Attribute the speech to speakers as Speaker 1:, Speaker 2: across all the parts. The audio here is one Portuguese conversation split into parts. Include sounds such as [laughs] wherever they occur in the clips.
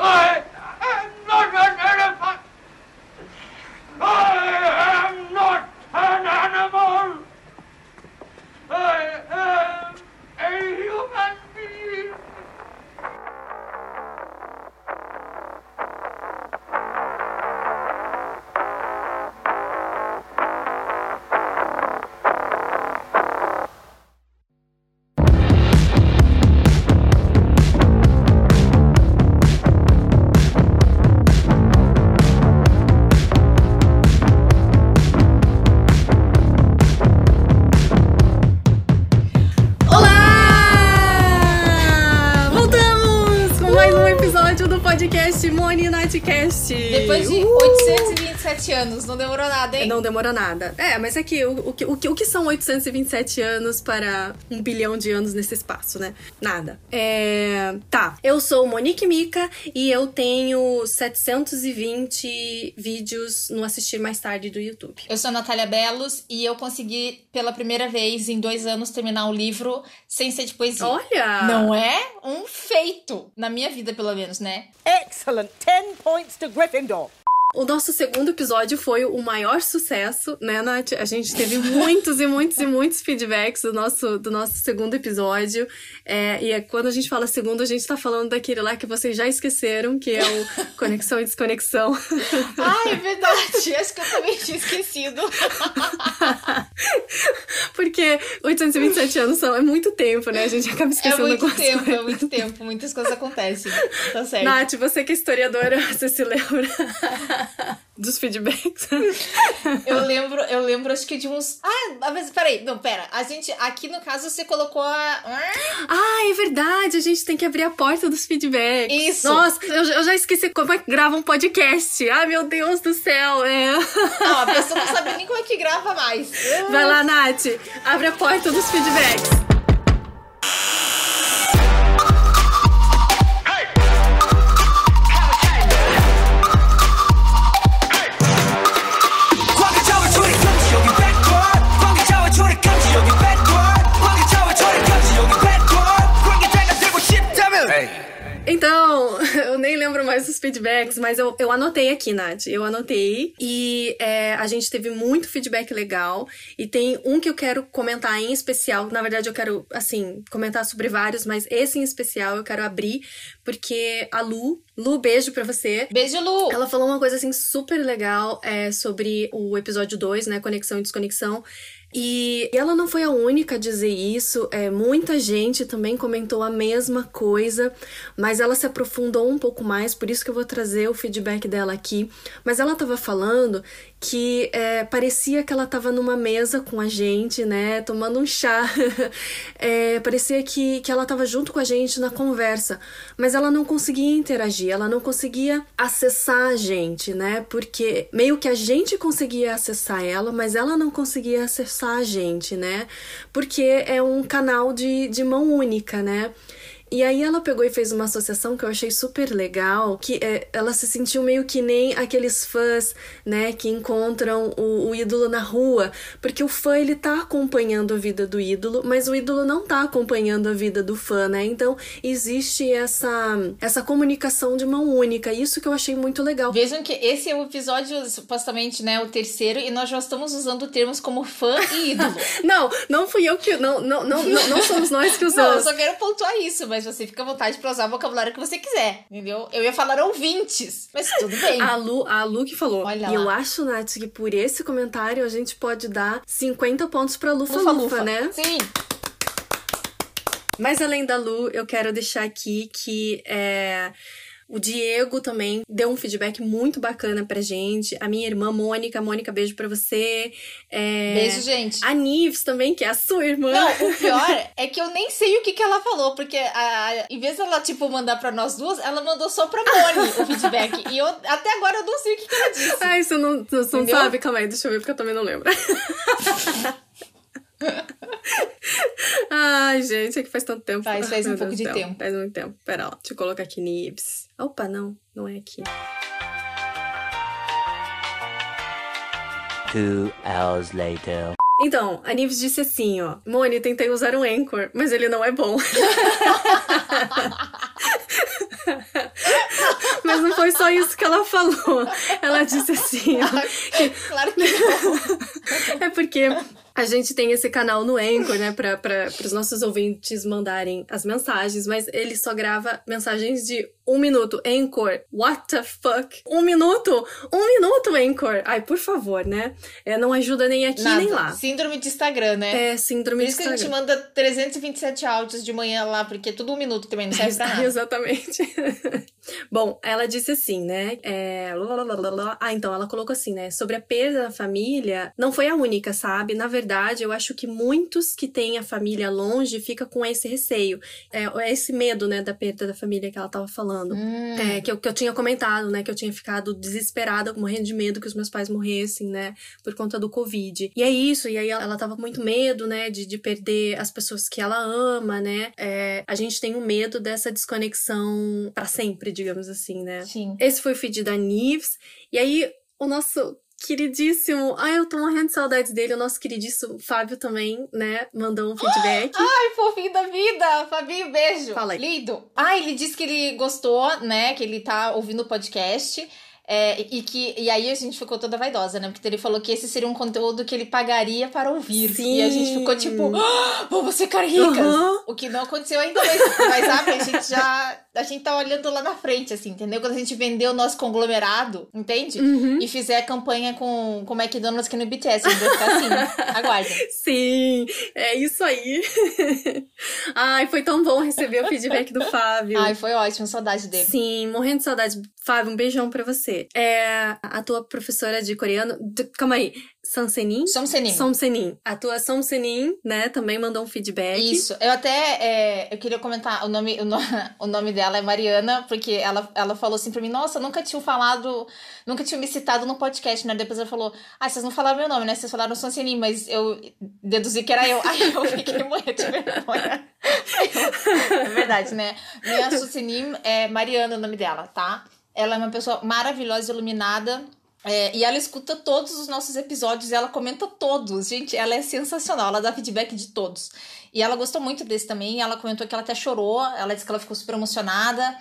Speaker 1: I
Speaker 2: hein?
Speaker 3: Não demorou nada. É, mas é que o, o, que- o, que- o que são 827 anos para um bilhão de anos nesse espaço, né? Nada. É. Tá. Eu sou Monique Mica e eu tenho 720 vídeos no assistir mais tarde do YouTube.
Speaker 2: Eu sou a Natália Belos e eu consegui, pela primeira vez em dois anos, terminar um livro sem ser de poesia.
Speaker 3: Olha!
Speaker 2: Não é um feito, na minha vida, pelo menos, né?
Speaker 4: Excellent. 10 points to Gryffindor.
Speaker 3: O nosso segundo episódio foi o maior sucesso, né, Nath? A gente teve muitos e muitos e muitos feedbacks do nosso, do nosso segundo episódio. É, e é, quando a gente fala segundo, a gente tá falando daquele lá que vocês já esqueceram, que é o [laughs] Conexão e Desconexão.
Speaker 2: Ah, é verdade. Acho que eu também tinha esquecido. [laughs]
Speaker 3: Porque 827 anos são, é muito tempo, né? A gente acaba
Speaker 2: É
Speaker 3: esquecendo
Speaker 2: muito
Speaker 3: algumas
Speaker 2: tempo, é muito tempo. Muitas coisas acontecem. Tá certo.
Speaker 3: Nath, você que é historiadora, [laughs] você se lembra [laughs] dos feedbacks?
Speaker 2: Eu lembro, eu lembro, acho que de uns. Ah, mas peraí, não, pera. A gente. Aqui no caso você colocou a.
Speaker 3: Ah, é verdade, a gente tem que abrir a porta dos feedbacks.
Speaker 2: Isso.
Speaker 3: Nossa, eu, eu já esqueci como é que grava um podcast. Ai, meu Deus do céu. É.
Speaker 2: Não, a pessoa não sabe nem como é que grava mais.
Speaker 3: Vai lá, Nath, abre a porta dos feedbacks. Lembro mais dos feedbacks, mas eu, eu anotei aqui, Nath. Eu anotei. E é, a gente teve muito feedback legal. E tem um que eu quero comentar em especial. Na verdade, eu quero, assim, comentar sobre vários, mas esse em especial eu quero abrir, porque a Lu. Lu, beijo pra você.
Speaker 2: Beijo, Lu.
Speaker 3: Ela falou uma coisa assim super legal é, sobre o episódio 2, né? Conexão e desconexão. E ela não foi a única a dizer isso, é, muita gente também comentou a mesma coisa, mas ela se aprofundou um pouco mais, por isso que eu vou trazer o feedback dela aqui. Mas ela tava falando que é, parecia que ela tava numa mesa com a gente, né? Tomando um chá. [laughs] É, parecia que, que ela tava junto com a gente na conversa, mas ela não conseguia interagir, ela não conseguia acessar a gente, né? Porque meio que a gente conseguia acessar ela, mas ela não conseguia acessar a gente, né? Porque é um canal de, de mão única, né? E aí ela pegou e fez uma associação que eu achei super legal, que é, ela se sentiu meio que nem aqueles fãs, né, que encontram o, o ídolo na rua, porque o fã ele tá acompanhando a vida do ídolo, mas o ídolo não tá acompanhando a vida do fã, né? Então existe essa essa comunicação de mão única, isso que eu achei muito legal.
Speaker 2: Vejam que esse é o episódio, supostamente, né, o terceiro, e nós já estamos usando termos como fã e ídolo. [laughs]
Speaker 3: Não, não fui eu que não não não não, não somos nós que [laughs]
Speaker 2: Não, eu
Speaker 3: usamos.
Speaker 2: só quero pontuar isso, mas você fica à vontade pra usar o vocabulário que você quiser, entendeu? Eu ia falar ouvintes, mas tudo bem.
Speaker 3: A Lu, a Lu que falou.
Speaker 2: Olha
Speaker 3: e
Speaker 2: lá.
Speaker 3: eu acho, Nath, que por esse comentário a gente pode dar 50 pontos pra Lufa Lufa,
Speaker 2: Lufa-lufa.
Speaker 3: né?
Speaker 2: Sim.
Speaker 3: Mas além da Lu, eu quero deixar aqui que é, o Diego também deu um feedback muito bacana pra gente. A minha irmã Mônica, Mônica, beijo pra você. É,
Speaker 2: Beijo, gente.
Speaker 3: A Nives também, que é a sua irmã.
Speaker 2: Não, o pior [laughs] é que eu nem sei o que, que ela falou, porque a, em vez dela, tipo, mandar pra nós duas, ela mandou só pra Moni o feedback. E eu, até agora eu não sei o que, que ela disse.
Speaker 3: Ai, você não, você não sabe? Calma aí, deixa eu ver, porque eu também não lembro. [laughs] Ai, gente, é que faz tanto tempo.
Speaker 2: Faz- faz um pouco de tempo.
Speaker 3: Faz muito tempo. Pera lá, deixa eu colocar aqui Nibs. Opa, não, não é aqui.
Speaker 5: Two hours later.
Speaker 3: Então, a Nives disse assim, ó. Moni, tentei usar um Anchor, mas ele não é bom. [laughs] Mas não foi só isso que ela falou. Ela disse assim, ó,
Speaker 2: Claro que não. [laughs]
Speaker 3: é porque a gente tem esse canal no Anchor, né, para os nossos ouvintes mandarem as mensagens, mas ele só grava mensagens de um minuto. Anchor, what the fuck? Um minuto? Um minuto, Anchor! Ai, por favor, né? É, não ajuda nem aqui
Speaker 2: Nada.
Speaker 3: nem lá.
Speaker 2: Síndrome de Instagram, né?
Speaker 3: É síndrome
Speaker 2: Por
Speaker 3: de
Speaker 2: isso que a gente
Speaker 3: Instagram.
Speaker 2: manda 327 áudios de manhã lá, porque é tudo um minuto também, não serve pra nada. [laughs]
Speaker 3: Exatamente. [laughs] Bom, ela disse assim, né? é. Ah, então ela colocou assim, né? Sobre a perda da família, não foi a única, sabe? Na verdade, eu acho que muitos que têm a família longe fica com esse receio. É, é esse medo, né, da perda da família que ela tava falando.
Speaker 2: Hum.
Speaker 3: É, que, eu, que eu tinha comentado, né? Que eu tinha ficado desesperada, morrendo de medo que os meus pais morressem, né? Por conta do Covid. E é isso, e aí ela, ela tava com muito medo, né? De, de perder as pessoas que ela ama, né? É, a gente tem o medo dessa desconexão pra sempre, digamos assim, né?
Speaker 2: Sim.
Speaker 3: Esse foi o feed da Nives. E aí, o nosso queridíssimo. Ai, eu tô morrendo de saudades dele. O nosso queridíssimo Fábio também, né? Mandou um feedback. [gasps]
Speaker 2: Ai, fofinho da vida! Fabinho, beijo!
Speaker 3: Fala aí.
Speaker 2: Lindo! Ah, ele disse que ele gostou, né? Que ele tá ouvindo o podcast. é, e que e aí a gente ficou toda vaidosa, né? Porque ele falou que esse seria um conteúdo que ele pagaria para ouvir.
Speaker 3: Sim.
Speaker 2: E a gente ficou tipo, [gasps] "Ah, vamos ficar ricas!
Speaker 3: Aham.
Speaker 2: O que não aconteceu ainda, mas, mas sabe, a gente já. A gente tá olhando lá na frente, assim, entendeu? Quando a gente vender o nosso conglomerado, entende?
Speaker 3: Uhum.
Speaker 2: E fizer a campanha com, com o McDonald's aqui no BTS, a gente vai ficar assim. [laughs] Aguardem.
Speaker 3: Sim, é isso aí. [laughs] Ai, foi tão bom receber o feedback do Fábio.
Speaker 2: Ai, foi ótimo, saudade dele.
Speaker 3: Sim, morrendo de saudade. Fábio, um beijão pra você. É, a tua professora de coreano. Calma aí. Sansenin?
Speaker 2: Somsenim.
Speaker 3: Somsenin. A tua Somsenin, né, também mandou um feedback.
Speaker 2: Isso, eu até é, eu queria comentar o nome, o, no- [laughs] o nome dela é Mariana, porque ela, ela falou assim pra mim, nossa, nunca tinha falado, nunca tinha me citado no podcast, né? Depois ela falou, ah, vocês não falaram meu nome, né? Vocês falaram Sonsenim, mas eu deduzi que era eu. [laughs] Aí eu fiquei morrendo de vergonha. é verdade, né? Minha Sonsenim é Mariana o nome dela, tá? Ela é uma pessoa maravilhosa, iluminada. É, e ela escuta todos os nossos episódios e ela comenta todos. Gente, ela é sensacional. Ela dá feedback de todos. E ela gostou muito desse também. Ela comentou que ela até chorou. Ela disse que ela ficou super emocionada.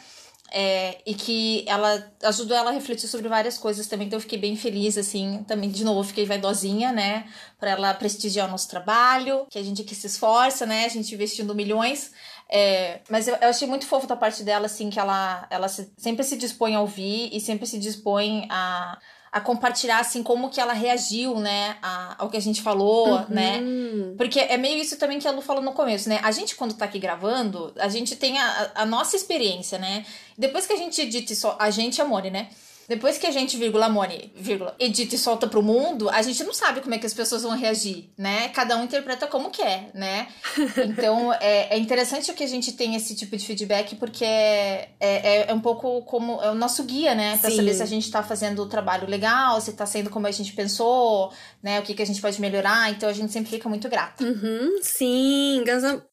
Speaker 2: é, e que ela ajudou ela a refletir sobre várias coisas também. Então eu fiquei bem feliz, assim. Também, de novo, fiquei vaidosinha, né? Pra ela prestigiar o nosso trabalho. Que a gente aqui se esforça, né? A gente investindo milhões. É, mas eu, eu achei muito fofo da parte dela, assim, que ela, ela se- sempre se dispõe a ouvir e sempre se dispõe a, a compartilhar, assim, como que ela reagiu, né, a- ao que a gente falou, né?
Speaker 3: Hum,
Speaker 2: Porque é meio isso também que a Lu falou no começo, né? A gente, quando tá aqui gravando, a gente tem a, a- nossa experiência, né? Depois que a gente edita e só. A gente, Amore, né? Depois que a gente, vírgula, Moni, vírgula, edita e solta pro mundo, a gente não sabe como é que as pessoas vão reagir, né? Cada um interpreta como quer, né? [laughs] Então, é, é interessante que a gente tenha esse tipo de feedback, porque é, é, é, é um pouco como... É o nosso guia, né? Pra
Speaker 3: Sim.
Speaker 2: saber se a gente tá fazendo o trabalho legal, se tá sendo como a gente pensou, né? O que, que a gente pode melhorar. Então, a gente sempre fica muito grata.
Speaker 3: Uhum, sim,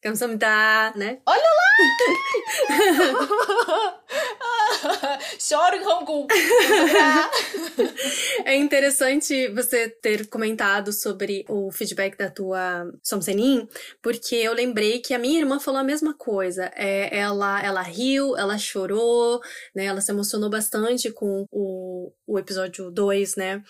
Speaker 3: Gamsamda, né? Olha lá!
Speaker 2: Choro em Hong Kong. [laughs]
Speaker 3: É interessante você ter comentado sobre o feedback da tua Somsenin, porque eu lembrei que a minha irmã falou a mesma coisa. É, ela, ela riu, ela chorou, né? Ela se emocionou bastante com o, o episódio 2, né?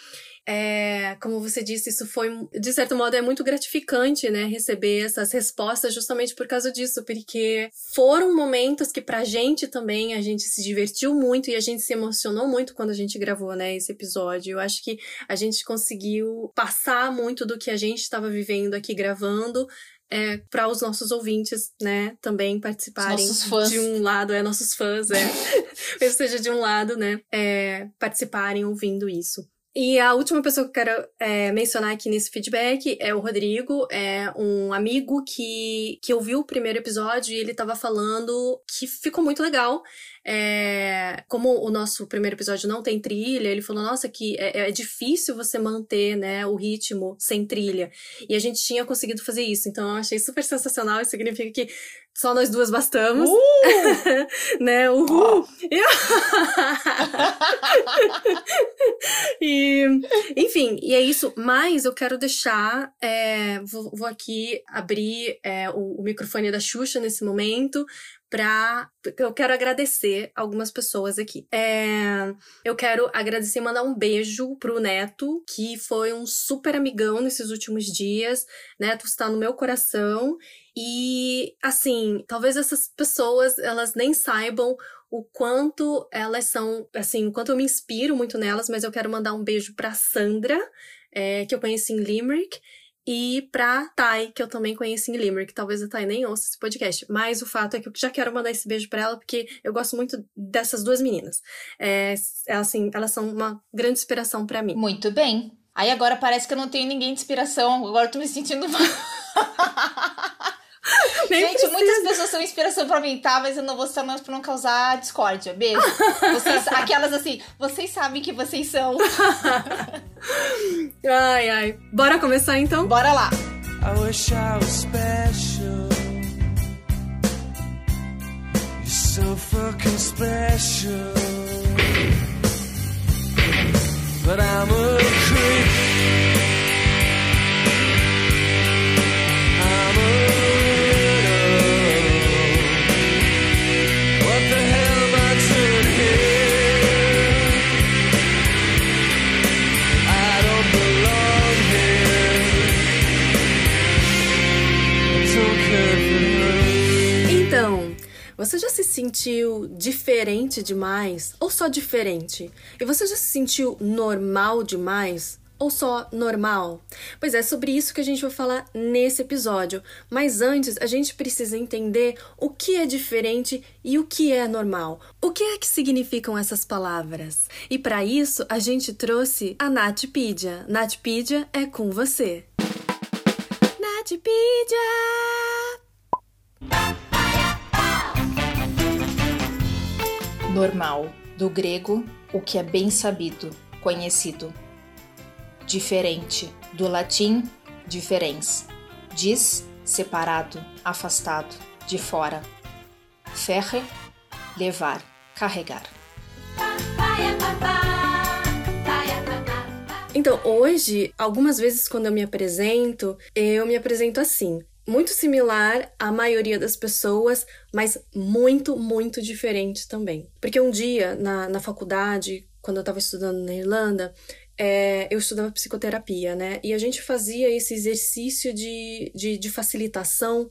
Speaker 3: É, como você disse, isso foi, de certo modo, é muito gratificante, né? Receber essas respostas justamente por causa disso, porque foram momentos que pra gente também a gente se divertiu muito e a gente se emocionou muito quando a gente gravou, né, esse episódio. Eu acho que a gente conseguiu passar muito do que a gente estava vivendo aqui gravando. É, para os nossos ouvintes, né, também participarem de um lado, é nossos fãs, é, [laughs] mesmo seja de um lado, né, é, participarem ouvindo isso. E a última pessoa que eu quero é, mencionar aqui nesse feedback é o Rodrigo, é um amigo que, que ouviu o primeiro episódio e ele tava falando que ficou muito legal. É, como o nosso primeiro episódio não tem trilha, ele falou, nossa, que é, é difícil você manter né, o ritmo sem trilha. E a gente tinha conseguido fazer isso, então eu achei super sensacional, isso significa que só nós duas bastamos. [laughs] né? Uhul! [laughs] e, enfim, e é isso. Mas eu quero deixar. é, vou, vou aqui abrir é, o, o microfone da Xuxa nesse momento, pra. Eu quero agradecer algumas pessoas aqui. É, eu quero agradecer e mandar um beijo pro Neto, que foi um super amigão nesses últimos dias. Neto está no meu coração. E, assim, talvez essas pessoas, elas nem saibam o quanto elas são, assim, o quanto eu me inspiro muito nelas, mas eu quero mandar um beijo pra Sandra, é, que eu conheci em Limerick, e pra Thay, que eu também conheci em Limerick. Talvez a Thay nem ouça esse podcast, mas o fato é que eu já quero mandar esse beijo pra ela, porque eu gosto muito dessas duas meninas. É, assim, elas são uma grande inspiração para mim.
Speaker 2: Muito bem. Aí agora parece que eu não tenho ninguém de inspiração. Agora eu tô me sentindo mal. [laughs] [laughs]
Speaker 3: Nem
Speaker 2: Gente,
Speaker 3: precisa.
Speaker 2: muitas pessoas são inspiração pra mim, tá? Mas eu não vou citar nomes pra não causar discórdia. Beijo. [laughs] Vocês, aquelas assim, vocês sabem que vocês são. [laughs]
Speaker 3: Ai, ai. Bora começar então?
Speaker 2: Bora lá.
Speaker 6: I wish I was special. You're so fucking special. But I'm a creep.
Speaker 3: Você já se sentiu diferente demais ou só diferente? E você já se sentiu normal demais? Ou só normal? Pois é, sobre isso que a gente vai falar nesse episódio. Mas antes, a gente precisa entender o que é diferente e o que é normal. O que é que significam essas palavras? E para isso, a gente trouxe a Natpedia. Natpedia é com você. Natpedia!
Speaker 2: Normal. Do grego, o que é bem sabido, conhecido. Diferente. Do latim, diferens. Dis, separado, afastado, de fora. Ferre, levar, carregar.
Speaker 3: Então, hoje, algumas vezes quando eu me apresento, eu me apresento assim. Muito similar à maioria das pessoas, mas muito, muito diferente também. Porque um dia, na, na faculdade, quando eu estava estudando na Irlanda, é, eu estudava psicoterapia, né? E a gente fazia esse exercício de, de, de facilitação.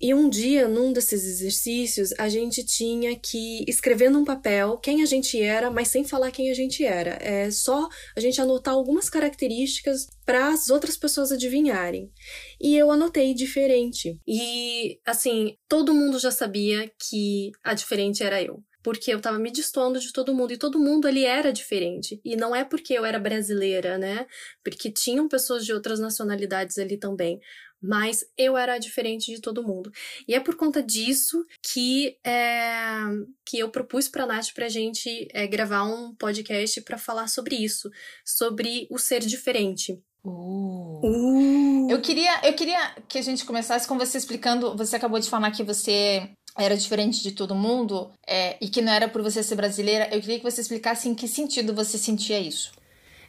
Speaker 3: E um dia, num desses exercícios, a gente tinha que escrever num papel quem a gente era, mas sem falar quem a gente era. É só a gente anotar algumas características para as outras pessoas adivinharem. E eu anotei diferente. E, assim, todo mundo já sabia que a diferente era eu. Porque eu tava me destoando de todo mundo. E todo mundo ali era diferente. E não é porque eu era brasileira, né? Porque tinham pessoas de outras nacionalidades ali também mas eu era diferente de todo mundo. E é por conta disso que, é, que eu propus para Nath para a gente é, gravar um podcast para falar sobre isso, sobre o ser diferente.
Speaker 2: Uh. Eu queria, eu queria que a gente começasse com você explicando. Você acabou de falar que você era diferente de todo mundo é, e que não era por você ser brasileira. Eu queria que você explicasse em que sentido você sentia isso.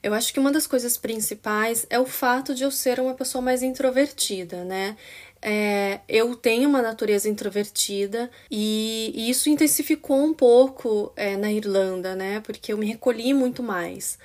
Speaker 3: Eu acho que uma das coisas principais é o fato de eu ser uma pessoa mais introvertida, né? É, eu tenho uma natureza introvertida e, e isso intensificou um pouco é, na Irlanda, né? Porque eu me recolhi muito mais.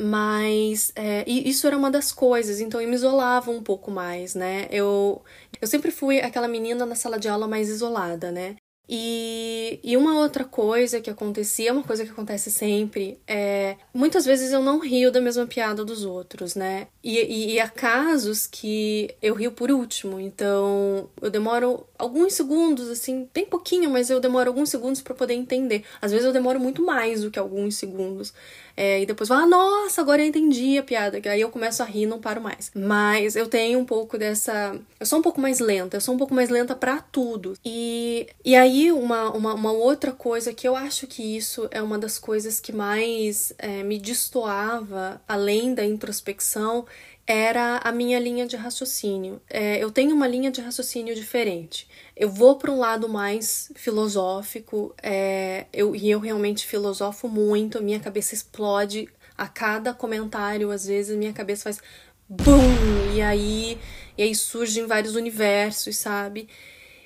Speaker 3: Mas é, isso era uma das coisas, então eu me isolava um pouco mais, né? Eu, eu sempre fui aquela menina na sala de aula mais isolada, né? E, e uma outra coisa que acontecia, uma coisa que acontece sempre, é muitas vezes eu não rio da mesma piada dos outros, né? E, e, e há casos que eu rio por último, então eu demoro alguns segundos, assim, bem pouquinho, mas eu demoro alguns segundos para poder entender. Às vezes eu demoro muito mais do que alguns segundos. É, e depois falo, ah, nossa, agora eu entendi a piada. Que aí eu começo a rir e não paro mais. Mas eu tenho um pouco dessa. Eu sou um pouco mais lenta, eu sou um pouco mais lenta para tudo. E, e aí, uma, uma, uma, outra coisa que eu acho que isso é uma das coisas que mais é, me destoava, além da introspecção, era a minha linha de raciocínio. É, eu tenho uma linha de raciocínio diferente. Eu vou para um lado mais filosófico, é, eu, e eu realmente filosofo muito, minha cabeça explode a cada comentário, às vezes minha cabeça faz BUM! E aí, e aí surgem vários universos, sabe?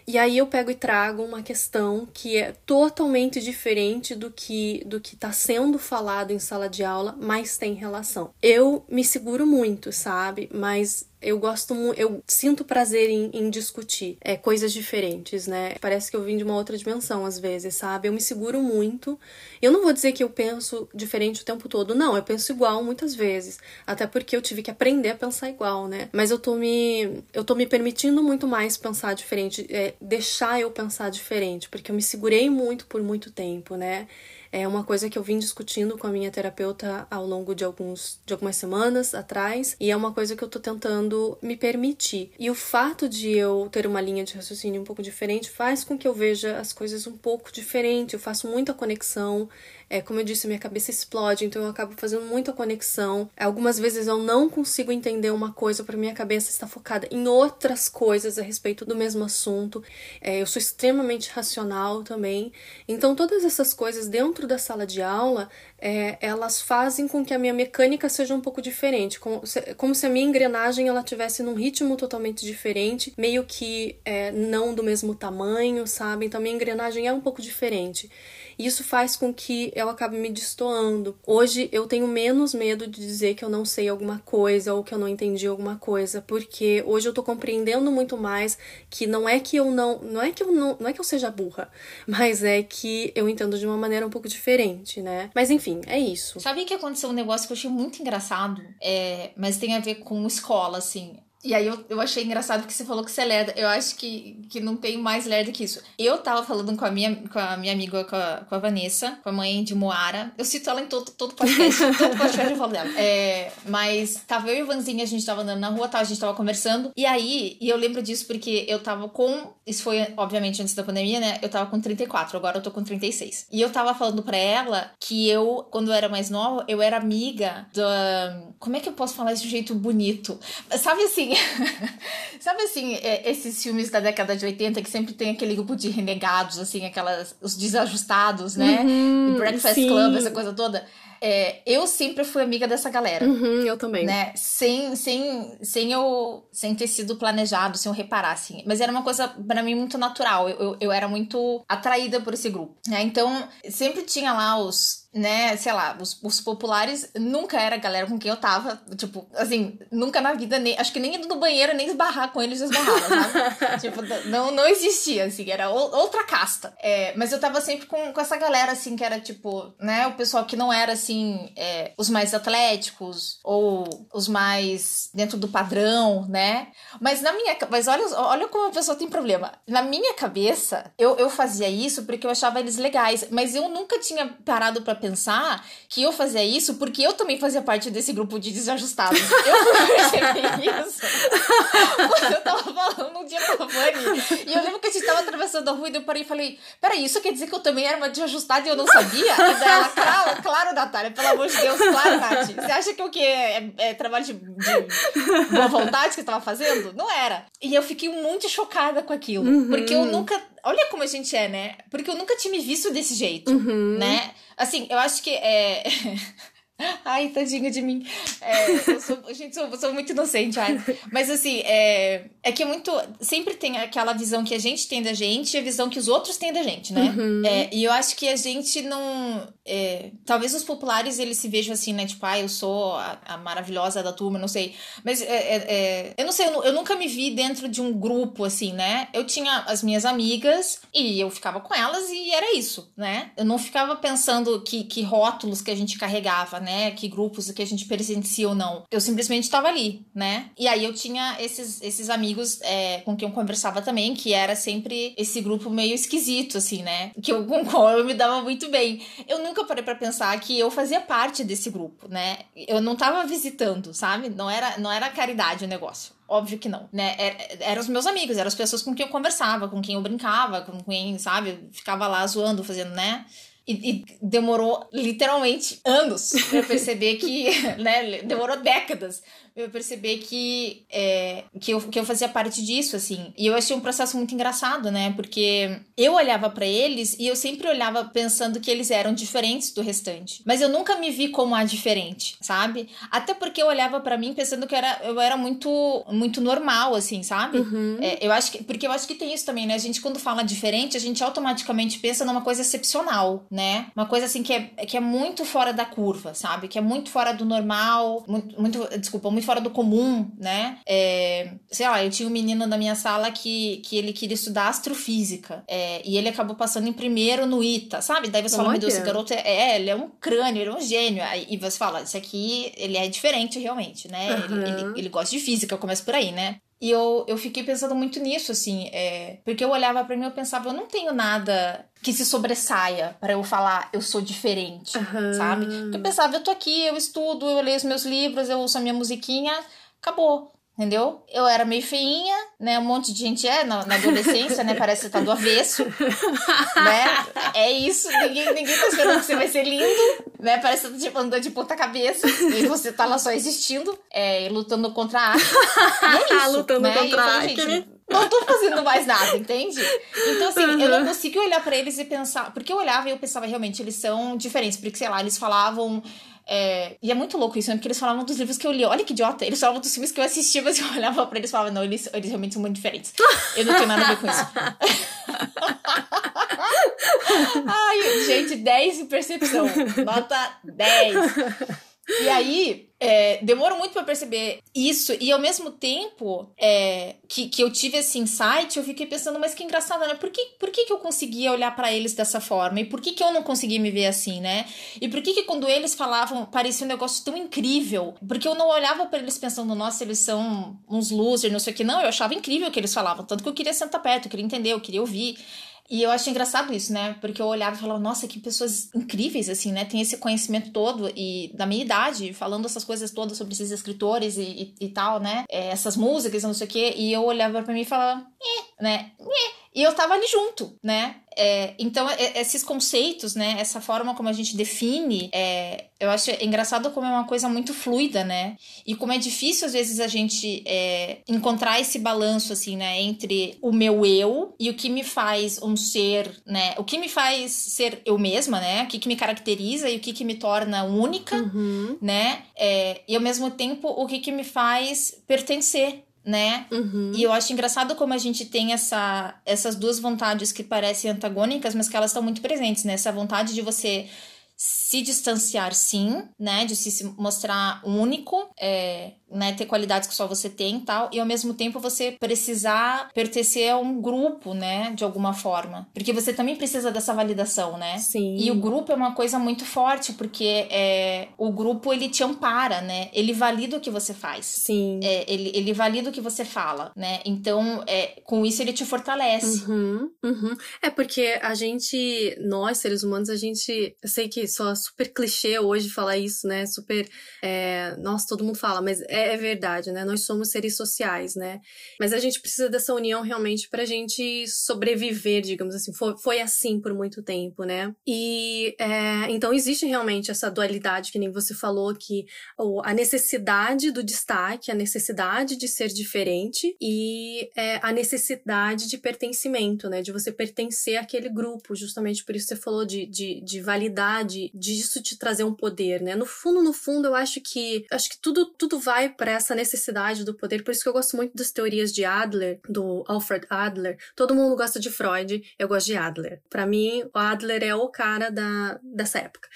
Speaker 3: E aí eu pego e trago uma questão que é totalmente diferente do que do que está sendo falado em sala de aula, mas tem relação. Eu me seguro muito, sabe? Mas eu gosto eu sinto prazer em, em, discutir é, coisas diferentes, né? Parece que eu vim de uma outra dimensão às vezes, sabe? Eu me seguro muito. Eu não vou dizer que eu penso diferente o tempo todo, não, eu penso igual muitas vezes, até porque eu tive que aprender a pensar igual, né? Mas eu tô me eu tô me permitindo muito mais pensar diferente, é, deixar eu pensar diferente, porque eu me segurei muito por muito tempo, né? É uma coisa que eu vim discutindo com a minha terapeuta ao longo de, alguns, de algumas semanas atrás, e é uma coisa que eu tô tentando me permitir. E o fato de eu ter uma linha de raciocínio um pouco diferente faz com que eu veja as coisas um pouco diferente, eu faço muita conexão. É, como eu disse, minha cabeça explode, então eu acabo fazendo muita conexão. Algumas vezes eu não consigo entender uma coisa porque minha cabeça está focada em outras coisas a respeito do mesmo assunto. É, eu sou extremamente racional também. Então, todas essas coisas dentro da sala de aula, é, elas fazem com que a minha mecânica seja um pouco diferente, como se, como se a minha engrenagem ela tivesse num ritmo totalmente diferente, meio que é, não do mesmo tamanho, sabe? Então, a minha engrenagem é um pouco diferente. Isso faz com que eu acabe me destoando. Hoje eu tenho menos medo de dizer que eu não sei alguma coisa ou que eu não entendi alguma coisa, porque hoje eu tô compreendendo muito mais que não é que eu não, não é que eu não, não é que eu seja burra, [laughs] mas é que eu entendo de uma maneira um pouco diferente, né? Mas enfim, é isso.
Speaker 2: Sabe que aconteceu um negócio que eu achei muito engraçado? É, mas tem a ver com escola, assim. E aí eu, eu achei engraçado que você falou que você é lerda. Eu acho que, que não tem mais lerda que isso. Eu tava falando com a minha, com a minha amiga, com a, com a Vanessa, com a mãe de Moara. Eu cito ela em todo, todo podcast. [laughs] todo podcast eu falo dela. É, mas tava eu e o Vanzinha, a gente tava andando na rua, tá, a gente tava conversando. E aí, e eu lembro disso porque eu tava com. Isso foi, obviamente, antes da pandemia, né? Eu tava com 34, agora eu tô com 36. E eu tava falando pra ela que eu, quando eu era mais nova, eu era amiga da. Como é que eu posso falar isso de um jeito bonito? Sabe assim? [laughs] Sabe assim, é, esses filmes da década de 80 que sempre tem aquele grupo de renegados, assim, aquelas. os desajustados, né?
Speaker 3: Uhum,
Speaker 2: Breakfast
Speaker 3: sim.
Speaker 2: Club, essa coisa toda. É, eu sempre fui amiga dessa galera.
Speaker 3: Uhum, eu também.
Speaker 2: Né? Sem, sem, sem eu sem ter sido planejado, sem eu reparar, assim. Mas era uma coisa, para mim, muito natural. Eu, eu, eu, era muito atraída por esse grupo. Né? Então, sempre tinha lá os, né, sei lá, os, os populares. Nunca era a galera com quem eu tava. Tipo, assim, nunca na vida, nem, acho que nem indo no banheiro, nem esbarrar com eles eu esbarrava, sabe? [laughs] tipo, não, não existia, assim, era outra casta. É, mas eu tava sempre com, com essa galera, assim, que era tipo, né, o pessoal que não era, assim, é, os mais atléticos ou os mais dentro do padrão, né? Mas na minha, mas olha, olha como a pessoa tem problema. Na minha cabeça, eu, eu fazia isso porque eu achava eles legais, mas eu nunca tinha parado para pensar que eu fazia isso porque eu também fazia parte desse grupo de desajustados. Eu fui perceber [laughs] isso quando eu tava falando um dia com a Vani. E eu lembro que a gente tava atravessando a rua e eu parei e falei: Peraí, isso quer dizer que eu também era uma desajustada e eu não sabia? E daí ela, claro, claro, Natália, pelo amor de Deus, claro, Nath. Você acha que o quê? É, é trabalho de, de, boa vontade que você tava fazendo? Não era. E eu fiquei muito chocada com aquilo.
Speaker 3: Uhum.
Speaker 2: Porque eu nunca. Olha como a gente é, né? Porque eu nunca tinha me visto desse jeito,
Speaker 3: Uhum.
Speaker 2: né? Assim, eu acho que é. [laughs] Ai, tadinha de mim. É, eu sou, [laughs] gente, sou, sou muito inocente, ai. Mas assim, é, é que é muito. Sempre tem aquela visão que a gente tem da gente e a visão que os outros têm da gente, né? É, e eu acho que a gente não. é, talvez os populares eles se vejam assim, né? Tipo, ah, eu sou a, a maravilhosa da turma, não sei. Mas é, é, é, eu não sei, eu, eu nunca me vi dentro de um grupo, assim, né? Eu tinha as minhas amigas e eu ficava com elas e era isso, né? Eu não ficava pensando que, que rótulos que a gente carregava, né? Que grupos que a gente pertencia ou não. Eu simplesmente estava ali, né? E aí eu tinha esses, esses amigos é, com quem eu conversava também, que era sempre esse grupo meio esquisito, assim, né? Que eu, com qual eu me dava muito bem. Eu nunca parei pra pensar que eu fazia parte desse grupo, né? Eu não tava visitando, sabe? Não era, não era caridade o negócio. Óbvio que não, né? Era- Eram os meus amigos, eram as pessoas com quem eu conversava, com quem eu brincava, com quem, sabe, ficava lá zoando, fazendo, né? E, e demorou literalmente anos eu perceber que, [laughs] né, demorou décadas eu perceber que, é, que, eu, que eu fazia parte disso, assim. E eu achei um processo muito engraçado, né? Porque eu olhava para eles e eu sempre olhava pensando que eles eram diferentes do restante. Mas eu nunca me vi como a diferente, sabe? Até porque eu olhava para mim pensando que eu era, eu era muito, muito normal, assim, sabe?
Speaker 3: Uhum.
Speaker 2: É, eu acho que, porque eu acho que tem isso também, né? A gente, quando fala diferente, a gente automaticamente pensa numa coisa excepcional, né? Uma coisa assim que é, que é muito fora da curva, sabe? Que é muito fora do normal, muito, muito desculpa, muito fora do comum, né? É, sei lá, eu tinha um menino na minha sala que, que ele queria estudar astrofísica. É, e ele acabou passando em primeiro no ITA, sabe? Daí você fala, meu Deus, esse garoto é, é, ele é um crânio, ele é um gênio. Aí, e você fala, isso aqui, ele é diferente realmente, né? Ele,
Speaker 3: Aham.
Speaker 2: ele, ele gosta de física, começa por aí, né? E eu, eu fiquei pensando muito nisso, assim, é, porque eu olhava pra mim e eu pensava, eu não tenho nada que se sobressaia pra eu falar eu sou diferente,
Speaker 3: Aham.
Speaker 2: sabe? Porque eu pensava, eu tô aqui, eu estudo, eu leio os meus livros, eu ouço a minha musiquinha, acabou. Entendeu? Eu era meio feinha, né? Um monte de gente é na, na adolescência, né? Parece que tá do avesso, [laughs] né? É isso, ninguém, ninguém tá esperando que você vai ser lindo, né? Parece que tá tipo, andando de ponta cabeça e você tá lá só existindo, é, e lutando contra a acne. E é [laughs] isso,
Speaker 3: Lutando
Speaker 2: né?
Speaker 3: contra a
Speaker 2: gente,
Speaker 3: acne.
Speaker 2: não tô fazendo mais nada, entende? Então, assim, eu não consegui olhar pra eles e pensar. Porque eu olhava e eu pensava, realmente, eles são diferentes. Porque, sei lá, eles falavam. É, E é muito louco isso, né? Porque eles falavam dos livros que eu li. Olha que idiota. Eles falavam dos filmes que eu assistia, mas eu olhava pra eles e falava, não, eles, eles realmente são muito diferentes. Eu não tenho nada a ver com isso. [laughs] Ai, gente, 10 em percepção. Nota 10. E aí, é, demorou muito pra perceber isso, e ao mesmo tempo é, que, que eu tive esse insight, eu fiquei pensando, mas que engraçado, né? Por que, por que, que eu conseguia olhar pra eles dessa forma? E por que, que eu não conseguia me ver assim, né? E por que, que quando eles falavam, parecia um negócio tão incrível? Porque eu não olhava pra eles pensando, nossa, eles são uns losers, não sei o que. Não, eu achava incrível o que eles falavam, tanto que eu queria sentar perto, eu queria entender, eu queria ouvir. E eu acho engraçado isso, né? Porque eu olhava e falava, nossa, que pessoas incríveis, assim, né? Tem esse conhecimento todo e da minha idade, falando essas coisas todas sobre esses escritores e, e, e tal, né? É, essas músicas, não sei o quê. E eu olhava pra mim e falava, né? E eu tava ali junto, né? É, então, é- esses conceitos, né? Essa forma como a gente define, é, eu acho engraçado como é uma coisa muito fluida, né? E como é difícil, às vezes, a gente é, encontrar esse balanço, assim, né? Entre o meu eu e o que me faz um ser, né? O que me faz ser eu mesma, né? O que, que me caracteriza e o que, que me torna única,
Speaker 3: Uhum.
Speaker 2: né? É, e, ao mesmo tempo, o que, que me faz pertencer, né?
Speaker 3: Uhum.
Speaker 2: E eu acho engraçado como a gente tem essa, essas duas vontades que parecem antagônicas, mas que elas estão muito presentes, né? Essa vontade de você se distanciar, sim, né? De se mostrar único, é, né? Ter qualidades que só você tem e tal. E ao mesmo tempo você precisar pertencer a um grupo, né? De alguma forma. Porque você também precisa dessa validação, né?
Speaker 3: Sim.
Speaker 2: E o grupo é uma coisa muito forte, porque é, o grupo ele te ampara, né? Ele valida o que você faz.
Speaker 3: Sim.
Speaker 2: É, ele, ele valida o que você fala, né? Então, é, com isso ele te fortalece.
Speaker 3: Uhum, uhum. É porque a gente, nós seres humanos, a gente, eu sei que só super clichê hoje falar isso, né? Super, é, nossa, todo mundo fala, mas é, é verdade, né? Nós somos seres sociais, né? Mas a gente precisa dessa união realmente pra gente sobreviver, digamos assim. Foi, foi assim por muito tempo, né? E é, então existe realmente essa dualidade que nem você falou que o- a necessidade do destaque, a necessidade de ser diferente e é, a necessidade de pertencimento, né? De você pertencer àquele grupo, justamente por isso você falou de, de, de validade, disso te trazer um poder, né? No fundo, no fundo, eu acho que acho que tudo, tudo vai para essa necessidade do poder, por isso que eu gosto muito das teorias de Adler, do Alfred Adler. Todo mundo gosta de Freud, eu gosto de Adler. Para mim, o Adler é o cara da, dessa época.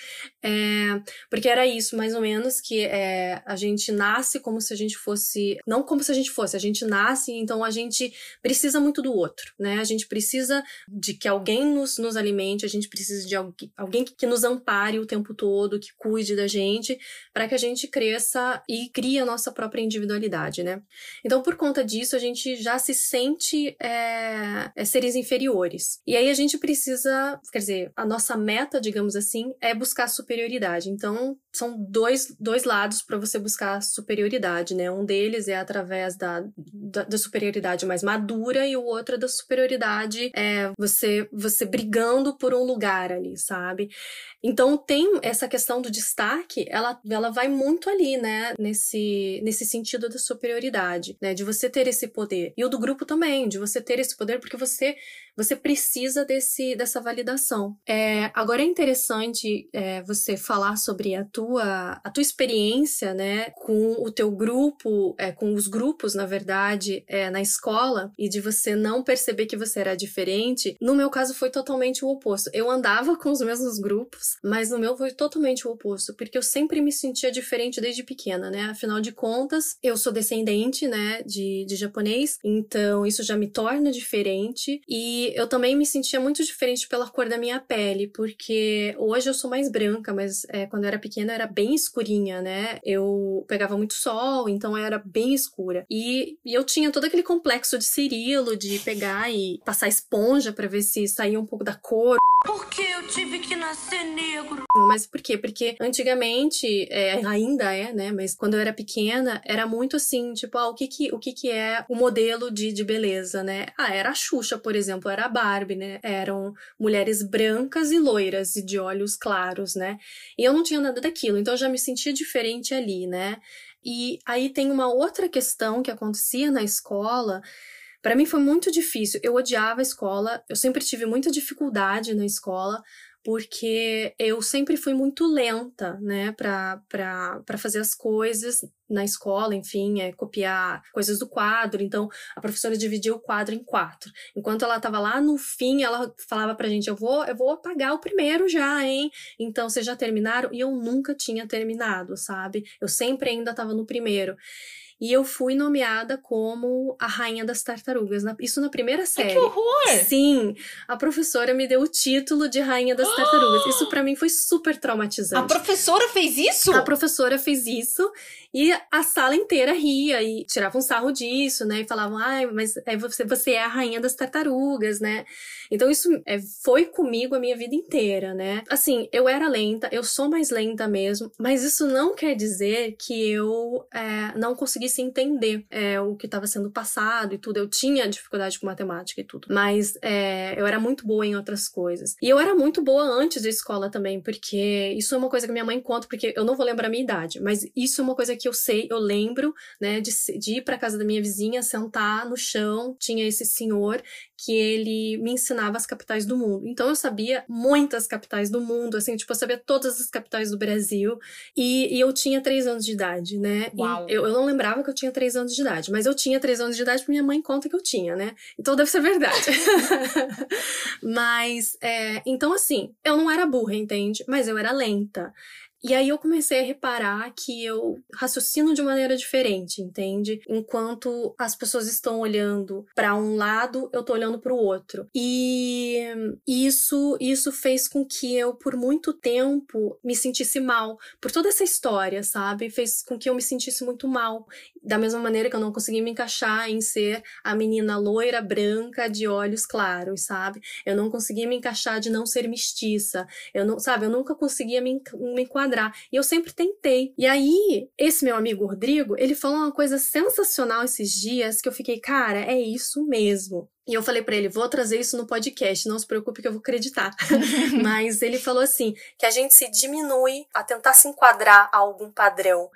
Speaker 3: É, porque era isso, mais ou menos, que é, a gente nasce como se a gente fosse. Não como se a gente fosse, a gente nasce, então a gente precisa muito do outro, né? A gente precisa de que alguém nos, nos alimente, a gente precisa de alguém, alguém que, nos ampare o tempo todo, que cuide da gente, para que a gente cresça e crie a nossa própria individualidade, né? Então, por conta disso, a gente já se sente é, é, seres inferiores. E aí a gente precisa, quer dizer, a nossa meta, digamos assim, é buscar superioridade. Então, são dois, dois lados para você buscar superioridade, né? Um deles é através da, da, da, superioridade mais madura e o outro é da superioridade é você, você brigando por um lugar ali, sabe? Então tem essa questão do destaque, ela, ela vai muito ali, né? Nesse, nesse sentido da superioridade, né? De você ter esse poder. E o do grupo também, de você ter esse poder porque você você precisa desse, dessa validação. É, agora é interessante é, você falar sobre a tua, a tua experiência, né, com o teu grupo, é, com os grupos, na verdade, é, na escola, e de você não perceber que você era diferente. No meu caso, foi totalmente o oposto. Eu andava com os mesmos grupos, mas no meu foi totalmente o oposto, porque eu sempre me sentia diferente desde pequena, né? Afinal de contas, eu sou descendente, né, de, de japonês, então isso já me torna diferente. E eu também me sentia muito diferente pela cor da minha pele, porque hoje eu sou mais branca, mas é, quando eu era pequena eu era bem escurinha, né? Eu pegava muito sol, então eu era bem escura. E, e eu tinha todo aquele complexo de Cirilo, de pegar e passar esponja para ver se saía um pouco da cor.
Speaker 7: Por que eu tive que nascer negro?
Speaker 3: Mas por quê? Porque antigamente, é, ainda é, né? Mas quando eu era pequena, era muito assim, tipo, ah, o que que, o que, que é o modelo de, de beleza, né? Ah, era a Xuxa, por exemplo, era a Barbie, né? Eram mulheres brancas e loiras e de olhos claros, né? E eu não tinha nada daquilo, então eu já me sentia diferente ali, né? E aí tem uma outra questão que acontecia na escola para mim foi muito difícil. Eu odiava a escola, eu sempre tive muita dificuldade na escola, porque eu sempre fui muito lenta, né, para fazer as coisas na escola, enfim, é copiar coisas do quadro. Então, a professora dividia o quadro em quatro. Enquanto ela estava lá no fim, ela falava pra gente: "Eu vou, eu vou apagar o primeiro já, hein? Então, vocês já terminaram?" E eu nunca tinha terminado, sabe? Eu sempre ainda estava no primeiro e eu fui nomeada como a rainha das tartarugas. isso na primeira série.
Speaker 2: que horror!
Speaker 3: Sim, a professora me deu o título de rainha das [gasps] tartarugas. Isso para mim foi super traumatizante.
Speaker 2: A professora fez isso?
Speaker 3: A professora fez isso e a sala inteira ria e tirava um sarro disso, né? E falavam, ai, mas é você, você é a rainha das tartarugas, né? Então isso é, foi comigo a minha vida inteira, né? Assim, eu era lenta, eu sou mais lenta mesmo, mas isso não quer dizer que eu é, não conseguisse entender é, o que estava sendo passado e tudo. Eu tinha dificuldade com matemática e tudo, mas é, eu era muito boa em outras coisas. E eu era muito boa antes da escola também, porque isso é uma coisa que minha mãe conta, porque eu não vou lembrar a minha idade, mas isso é uma coisa que eu sei, eu lembro, né, de, de ir para casa da minha vizinha, sentar no chão, tinha esse senhor que ele me ensinava as capitais do mundo. Então eu sabia muitas capitais do mundo, assim, tipo, eu sabia todas as capitais do Brasil. E, e eu tinha três anos de idade, né?
Speaker 2: Uau.
Speaker 3: Eu, eu não lembrava que eu tinha três anos de idade, mas eu tinha três anos de idade porque minha mãe conta que eu tinha, né? Então deve ser verdade. [laughs] mas, é, então assim, eu não era burra, entende? Mas eu era lenta. E aí eu comecei a reparar que eu raciocino de maneira diferente, entende? Enquanto as pessoas estão olhando para um lado, eu tô olhando para o outro. E isso isso fez com que eu por muito tempo me sentisse mal por toda essa história, sabe? Fez com que eu me sentisse muito mal, da mesma maneira que eu não conseguia me encaixar em ser a menina loira branca de olhos claros, sabe? Eu não conseguia me encaixar de não ser mestiça. Eu não, sabe, eu nunca conseguia me, me enquadrar quadrar. E eu sempre tentei. E aí, esse meu amigo Rodrigo, ele falou uma coisa sensacional esses dias que eu fiquei, cara, é isso mesmo. E eu falei para ele, vou trazer isso no podcast, não se preocupe que eu vou acreditar. [laughs] Mas ele falou assim, que a gente se diminui a tentar se enquadrar a algum padrão.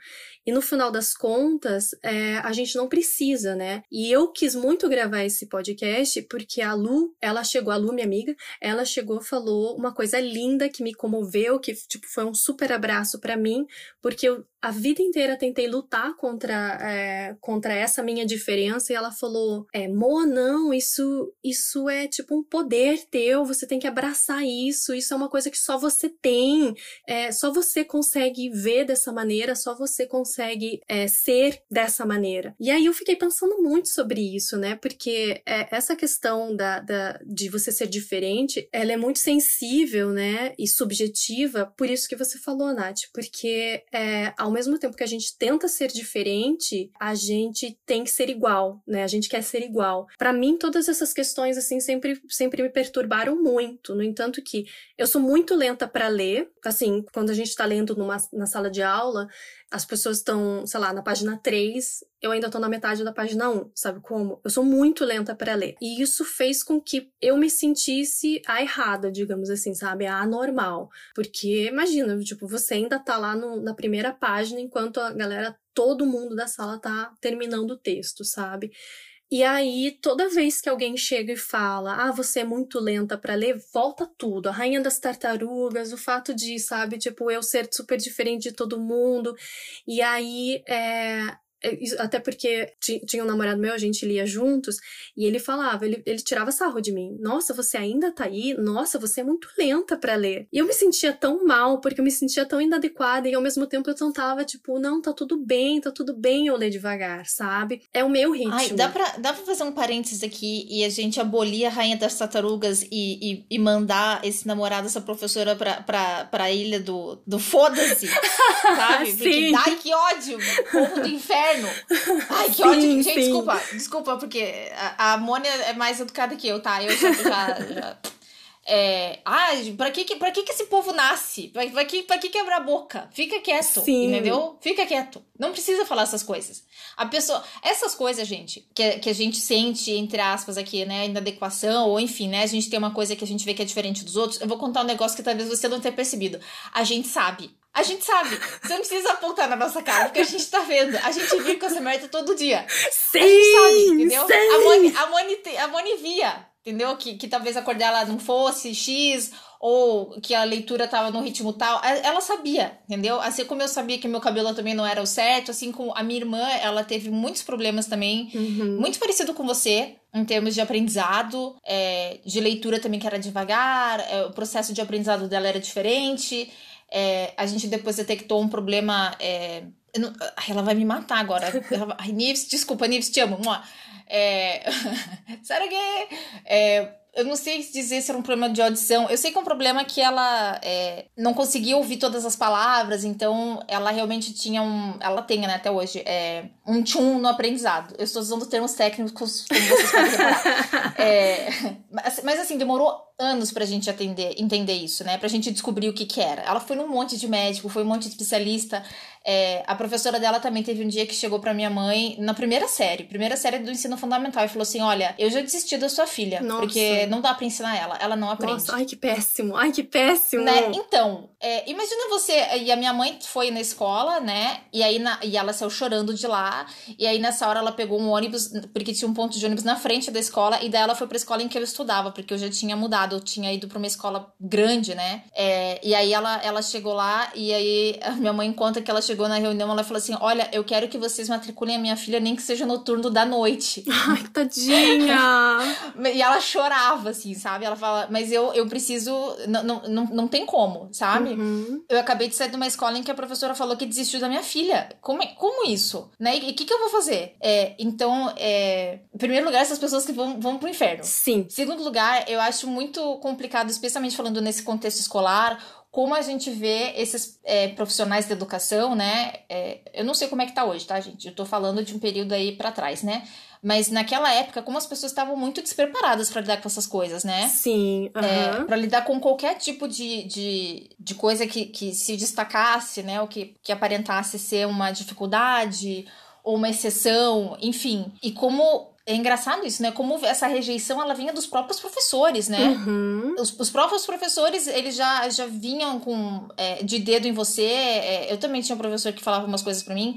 Speaker 3: E no final das contas, é, a gente não precisa, né? E eu quis muito gravar esse podcast porque a Lu, ela chegou, a Lu, minha amiga, ela chegou, falou uma coisa linda que me comoveu, que tipo foi um super abraço para mim, porque eu a vida inteira tentei lutar contra, é, contra essa minha diferença e ela falou: é, Moa, não, isso, isso é tipo um poder teu, você tem que abraçar isso, isso é uma coisa que só você tem, é, só você consegue ver dessa maneira, só você consegue é, ser dessa maneira. E aí eu fiquei pensando muito sobre isso, né? Porque é, essa questão da, da, de você ser diferente, ela é muito sensível, né? E subjetiva, por isso que você falou, Nath, porque é, ao mesmo tempo que a gente tenta ser diferente, a gente tem que ser igual, né? A gente quer ser igual. Para mim, todas essas questões assim sempre sempre me perturbaram muito. No entanto que eu sou muito lenta para ler, assim, quando a gente tá lendo numa, na sala de aula, as pessoas estão, sei lá, na página 3, eu ainda tô na metade da página 1, sabe como? Eu sou muito lenta para ler. E isso fez com que eu me sentisse a errada, digamos assim, sabe? A anormal. Porque, imagina, tipo, você ainda tá lá no, na primeira página enquanto a galera, todo mundo da sala tá terminando o texto, sabe? E aí, toda vez que alguém chega e fala, ah, você é muito lenta para ler, volta tudo. A rainha das tartarugas, o fato de, sabe, tipo, eu ser super diferente de todo mundo. E aí, é, até porque tinha um namorado meu, a gente lia juntos, e ele falava, ele, ele tirava sarro de mim. Nossa, você ainda tá aí? Nossa, você é muito lenta para ler. E eu me sentia tão mal, porque eu me sentia tão inadequada, e ao mesmo tempo eu tentava, tipo, não, tá tudo bem, tá tudo bem eu ler devagar, sabe? É o meu ritmo.
Speaker 2: Ai, dá pra, dá pra fazer um parênteses aqui e a gente abolir a Rainha das Tartarugas e, e, e mandar esse namorado, essa professora pra, pra, pra ilha do, do foda-se, [laughs] sabe? Porque, ai, que ódio! Povo do inferno! Inferno. [laughs] Ai, que sim, ódio. Gente, sim. desculpa. Desculpa, porque a, a Mônia é mais educada que eu, tá? Eu já. já, já... É, ah, pra que, pra que, que esse povo nasce? Pra, pra, que, pra que quebrar a boca? Fica quieto, Sim. entendeu? Fica quieto. Não precisa falar essas coisas. A pessoa. Essas coisas, gente, que, que a gente sente, entre aspas, aqui, né? Inadequação, ou enfim, né? A gente tem uma coisa que a gente vê que é diferente dos outros. Eu vou contar um negócio que talvez você não tenha percebido. A gente sabe. A gente sabe. Você não precisa apontar na nossa cara, porque a gente tá vendo. A gente vive com essa merda todo dia.
Speaker 3: Sim,
Speaker 2: a gente sabe, entendeu? Sim. A Moni, a, Moni, a Moni via, entendeu? Que, que talvez a cor dela não fosse X, ou que a leitura tava no ritmo tal. Ela sabia, entendeu? Assim como eu sabia que meu cabelo também não era o certo, assim como a minha irmã, ela teve muitos problemas também,
Speaker 3: uhum.
Speaker 2: muito parecido com você, em termos de aprendizado, é, de leitura também que era devagar, é, o processo de aprendizado dela era diferente. É, a gente depois detectou um problema. É, não, ela vai me matar agora. [laughs] Ai, Nives, desculpa, Nives, te amo. É, [laughs] que. É, eu não sei dizer se era um problema de audição. Eu sei que é um problema que ela é, não conseguia ouvir todas as palavras, então ela realmente tinha um. Ela tem, né, até hoje, é, um tchum no aprendizado. Eu estou usando termos técnicos, como vocês podem reparar. [laughs] É, mas, assim, demorou anos pra gente atender, entender isso, né? Pra gente descobrir o que que era. Ela foi num monte de médico, foi um monte de especialista. É, a professora dela também teve um dia que chegou pra minha mãe na primeira série, primeira série do ensino fundamental, e falou assim: Olha, eu já desisti da sua filha, Nossa. porque não dá pra ensinar ela, ela não aprende.
Speaker 3: Nossa, ai que péssimo, ai que péssimo.
Speaker 2: Né? Então, é, imagina você, e a minha mãe foi na escola, né? E aí na, e ela saiu chorando de lá, e aí nessa hora ela pegou um ônibus, porque tinha um ponto de ônibus na frente da escola, e daí ela foi pra escola em que eu estudava, porque eu já tinha mudado, eu tinha ido pra uma escola grande, né? É, e aí ela, ela chegou lá, e aí a minha mãe conta que ela chegou na reunião, ela falou assim: Olha, eu quero que vocês matriculem a minha filha, nem que seja no turno da noite. [laughs]
Speaker 3: Ai, tadinha! [laughs]
Speaker 2: e ela chorava, assim, sabe? Ela fala, mas eu, eu preciso. Não, não, não, não tem como, sabe?
Speaker 3: Uhum.
Speaker 2: Eu acabei de sair de uma escola em que a professora falou que desistiu da minha filha. Como, como isso? Né? E o que, que eu vou fazer? É, então, é, em primeiro lugar, essas pessoas que vão, vão pro inferno.
Speaker 3: Sim.
Speaker 2: Segundo lugar, eu acho muito complicado, especialmente falando nesse contexto escolar, como a gente vê esses é, profissionais da educação, né? É, eu não sei como é que tá hoje, tá, gente? Eu tô falando de um período aí para trás, né? Mas naquela época, como as pessoas estavam muito despreparadas para lidar com essas coisas, né?
Speaker 3: Sim. Uhum.
Speaker 2: É, para lidar com qualquer tipo de, de, de coisa que, que se destacasse, né? Ou que, que aparentasse ser uma dificuldade ou uma exceção, enfim. E como é engraçado isso, né? Como essa rejeição ela vinha dos próprios professores, né?
Speaker 3: Uhum.
Speaker 2: Os, os próprios professores, eles já, já vinham com é, de dedo em você. É, eu também tinha um professor que falava umas coisas pra mim.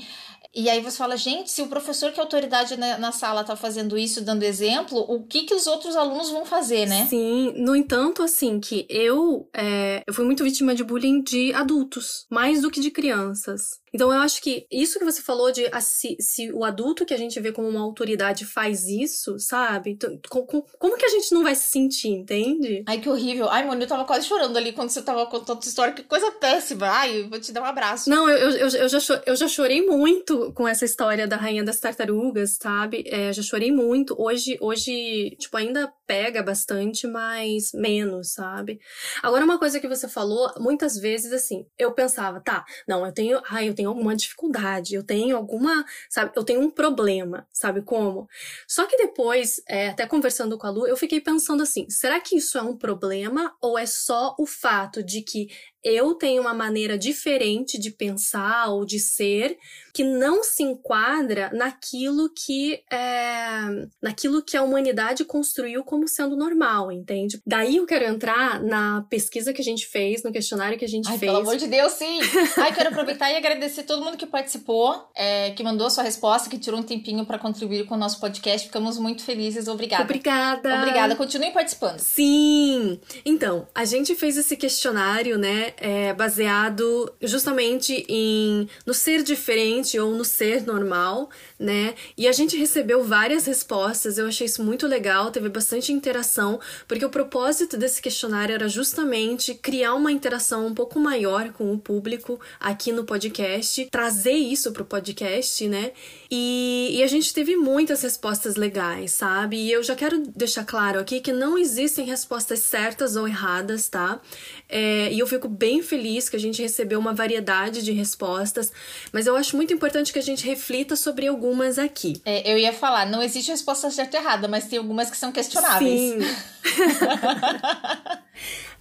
Speaker 2: E aí você fala, gente, se o professor que é autoridade na, na sala tá fazendo isso, dando exemplo, o que que os outros alunos vão fazer, né?
Speaker 3: Sim, no entanto, assim, que eu, é, eu fui muito vítima de bullying de adultos, mais do que de crianças. Então eu acho que isso que você falou de ah, se, se o adulto que a gente vê como uma autoridade faz isso, sabe? Então, co- co- como que a gente não vai se sentir, entende?
Speaker 2: Ai, que horrível. Ai, mano, eu tava quase chorando ali quando você tava contando sua história. Que coisa péssima. Ai, eu vou te dar um abraço.
Speaker 3: Não, eu, eu, eu, já, eu já chorei muito com essa história da Rainha das Tartarugas, sabe? É, já chorei muito. Hoje, hoje, tipo, ainda pega bastante, mas menos, sabe? Agora, uma coisa que você falou, muitas vezes, assim, eu pensava, tá, não, eu tenho, ai, eu tenho alguma dificuldade, eu tenho alguma, sabe, eu tenho um problema, sabe como? Só que depois, é, até conversando com a Lu, eu fiquei pensando assim, será que isso é um problema ou é só o fato de que eu tenho uma maneira diferente de pensar ou de ser que não se enquadra naquilo que é, naquilo que a humanidade construiu como sendo normal, entende? Daí eu quero entrar na pesquisa que a gente fez, no questionário que a gente
Speaker 2: Ai,
Speaker 3: fez.
Speaker 2: pelo amor de Deus, sim! Ai, quero aproveitar e agradecer todo mundo que participou, é, que mandou sua resposta, que tirou um tempinho pra contribuir com o nosso podcast. Ficamos muito felizes. Obrigada.
Speaker 3: Obrigada.
Speaker 2: Obrigada. Continuem participando.
Speaker 3: Sim! Então, a gente fez esse questionário, né, é, baseado justamente em no ser diferente ou no ser normal, né? E a gente recebeu várias respostas, eu achei isso muito legal, teve bastante interação, porque o propósito desse questionário era justamente criar uma interação um pouco maior com o público aqui no podcast, trazer isso pro podcast, né? E, e a gente teve muitas respostas legais, sabe? E eu já quero deixar claro aqui que não existem respostas certas ou erradas, tá? É, e eu fico bem feliz que a gente recebeu uma variedade de respostas, mas eu acho muito importante que a gente reflita sobre algumas aqui.
Speaker 2: É, eu ia falar, não existe resposta certa ou errada, mas tem algumas que são questionáveis.
Speaker 3: Sim. [laughs]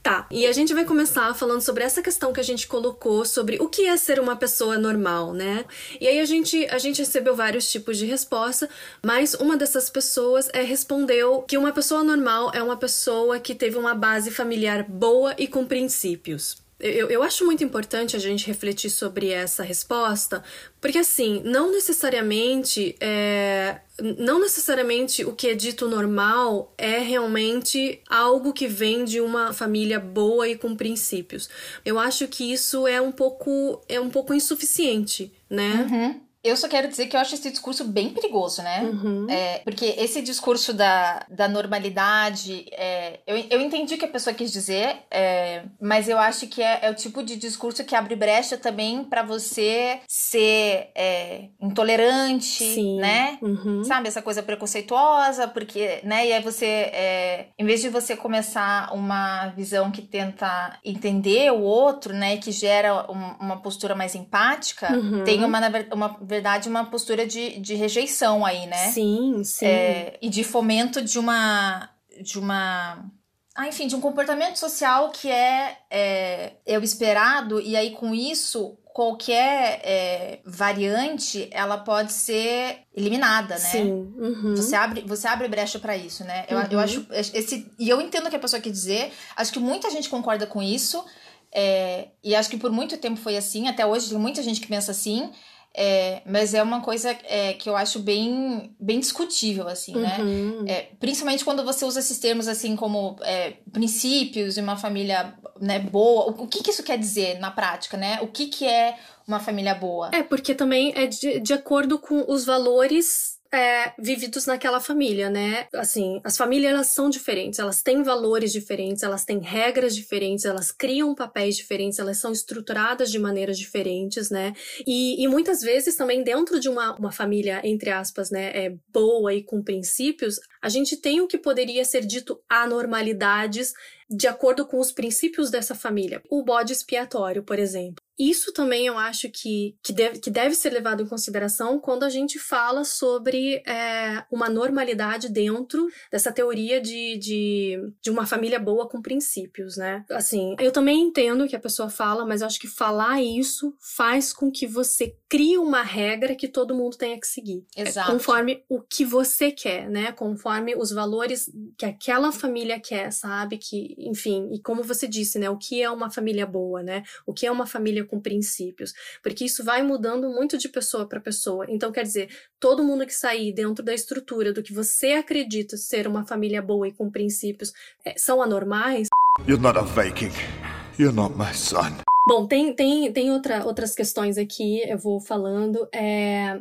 Speaker 3: Tá, e a gente vai começar falando sobre essa questão que a gente colocou sobre o que é ser uma pessoa normal, né? E aí a gente, a gente recebeu vários tipos de resposta, mas uma dessas pessoas é, respondeu que uma pessoa normal é uma pessoa que teve uma base familiar boa e com princípios. Eu, eu acho muito importante a gente refletir sobre essa resposta, porque assim, não necessariamente é, não necessariamente o que é dito normal é realmente algo que vem de uma família boa e com princípios. Eu acho que isso é um pouco é um pouco insuficiente, né?
Speaker 2: Uhum. Eu só quero dizer que eu acho esse discurso bem perigoso, né?
Speaker 3: Uhum.
Speaker 2: É, porque esse discurso da, da normalidade, é, eu, eu entendi o que a pessoa quis dizer, é, mas eu acho que é, é o tipo de discurso que abre brecha também pra você ser é, intolerante,
Speaker 3: Sim.
Speaker 2: né?
Speaker 3: Uhum.
Speaker 2: Sabe, essa coisa preconceituosa, porque, né? E aí você, é, em vez de você começar uma visão que tenta entender o outro, né? Que gera um- uma postura mais empática,
Speaker 3: Uhum.
Speaker 2: tem uma, uma verdade, uma postura de, de rejeição aí, né?
Speaker 3: Sim, sim.
Speaker 2: É, e de fomento de uma. de uma. Ah, enfim, de um comportamento social que é, é, é o esperado, e aí com isso, qualquer é, variante, ela pode ser eliminada, né?
Speaker 3: Sim. Uhum.
Speaker 2: Você abre, você abre brecha pra isso, né? Eu, eu
Speaker 3: Uhum.
Speaker 2: acho esse e eu entendo o que a pessoa quer dizer. Acho que muita gente concorda com isso. é, e acho que por muito tempo foi assim. Até hoje tem muita gente que pensa assim. É, mas é uma coisa é, que eu acho bem, bem discutível, assim, né?
Speaker 3: Uhum.
Speaker 2: É, principalmente quando você usa esses termos assim como é, princípios e uma família né, boa. O, o que, que isso quer dizer na prática, né? O que, que é uma família boa?
Speaker 3: É, porque também é de, de acordo com os valores é, vividos naquela família, né? Assim, as famílias elas são diferentes, elas têm valores diferentes, elas têm regras diferentes, elas criam papéis diferentes, elas são estruturadas de maneiras diferentes, né? E, e muitas vezes também dentro de uma, uma família, entre aspas, né, é, boa e com princípios, a gente tem o que poderia ser dito anormalidades de acordo com os princípios dessa família. O bode expiatório, por exemplo. Isso também eu acho que, que, deve, que deve ser levado em consideração quando a gente fala sobre é, uma normalidade dentro dessa teoria de, de, de uma família boa com princípios, né? Assim, eu também entendo que a pessoa fala, mas eu acho que falar isso faz com que você cria uma regra que todo mundo tenha que seguir. É
Speaker 2: Exato.
Speaker 3: Conforme o que você quer, né? Conforme os valores que aquela família quer, sabe? Que, enfim, e como você disse, né? O que é uma família boa, né? O que é uma família com princípios? Porque isso vai mudando muito de pessoa para pessoa. Então, quer dizer, todo mundo que sair dentro da estrutura do que você acredita ser uma família boa e com princípios é, são anormais.
Speaker 8: You're not a Viking. You're not my son.
Speaker 3: Bom, tem, tem, tem outra, outras questões aqui, eu vou falando. É...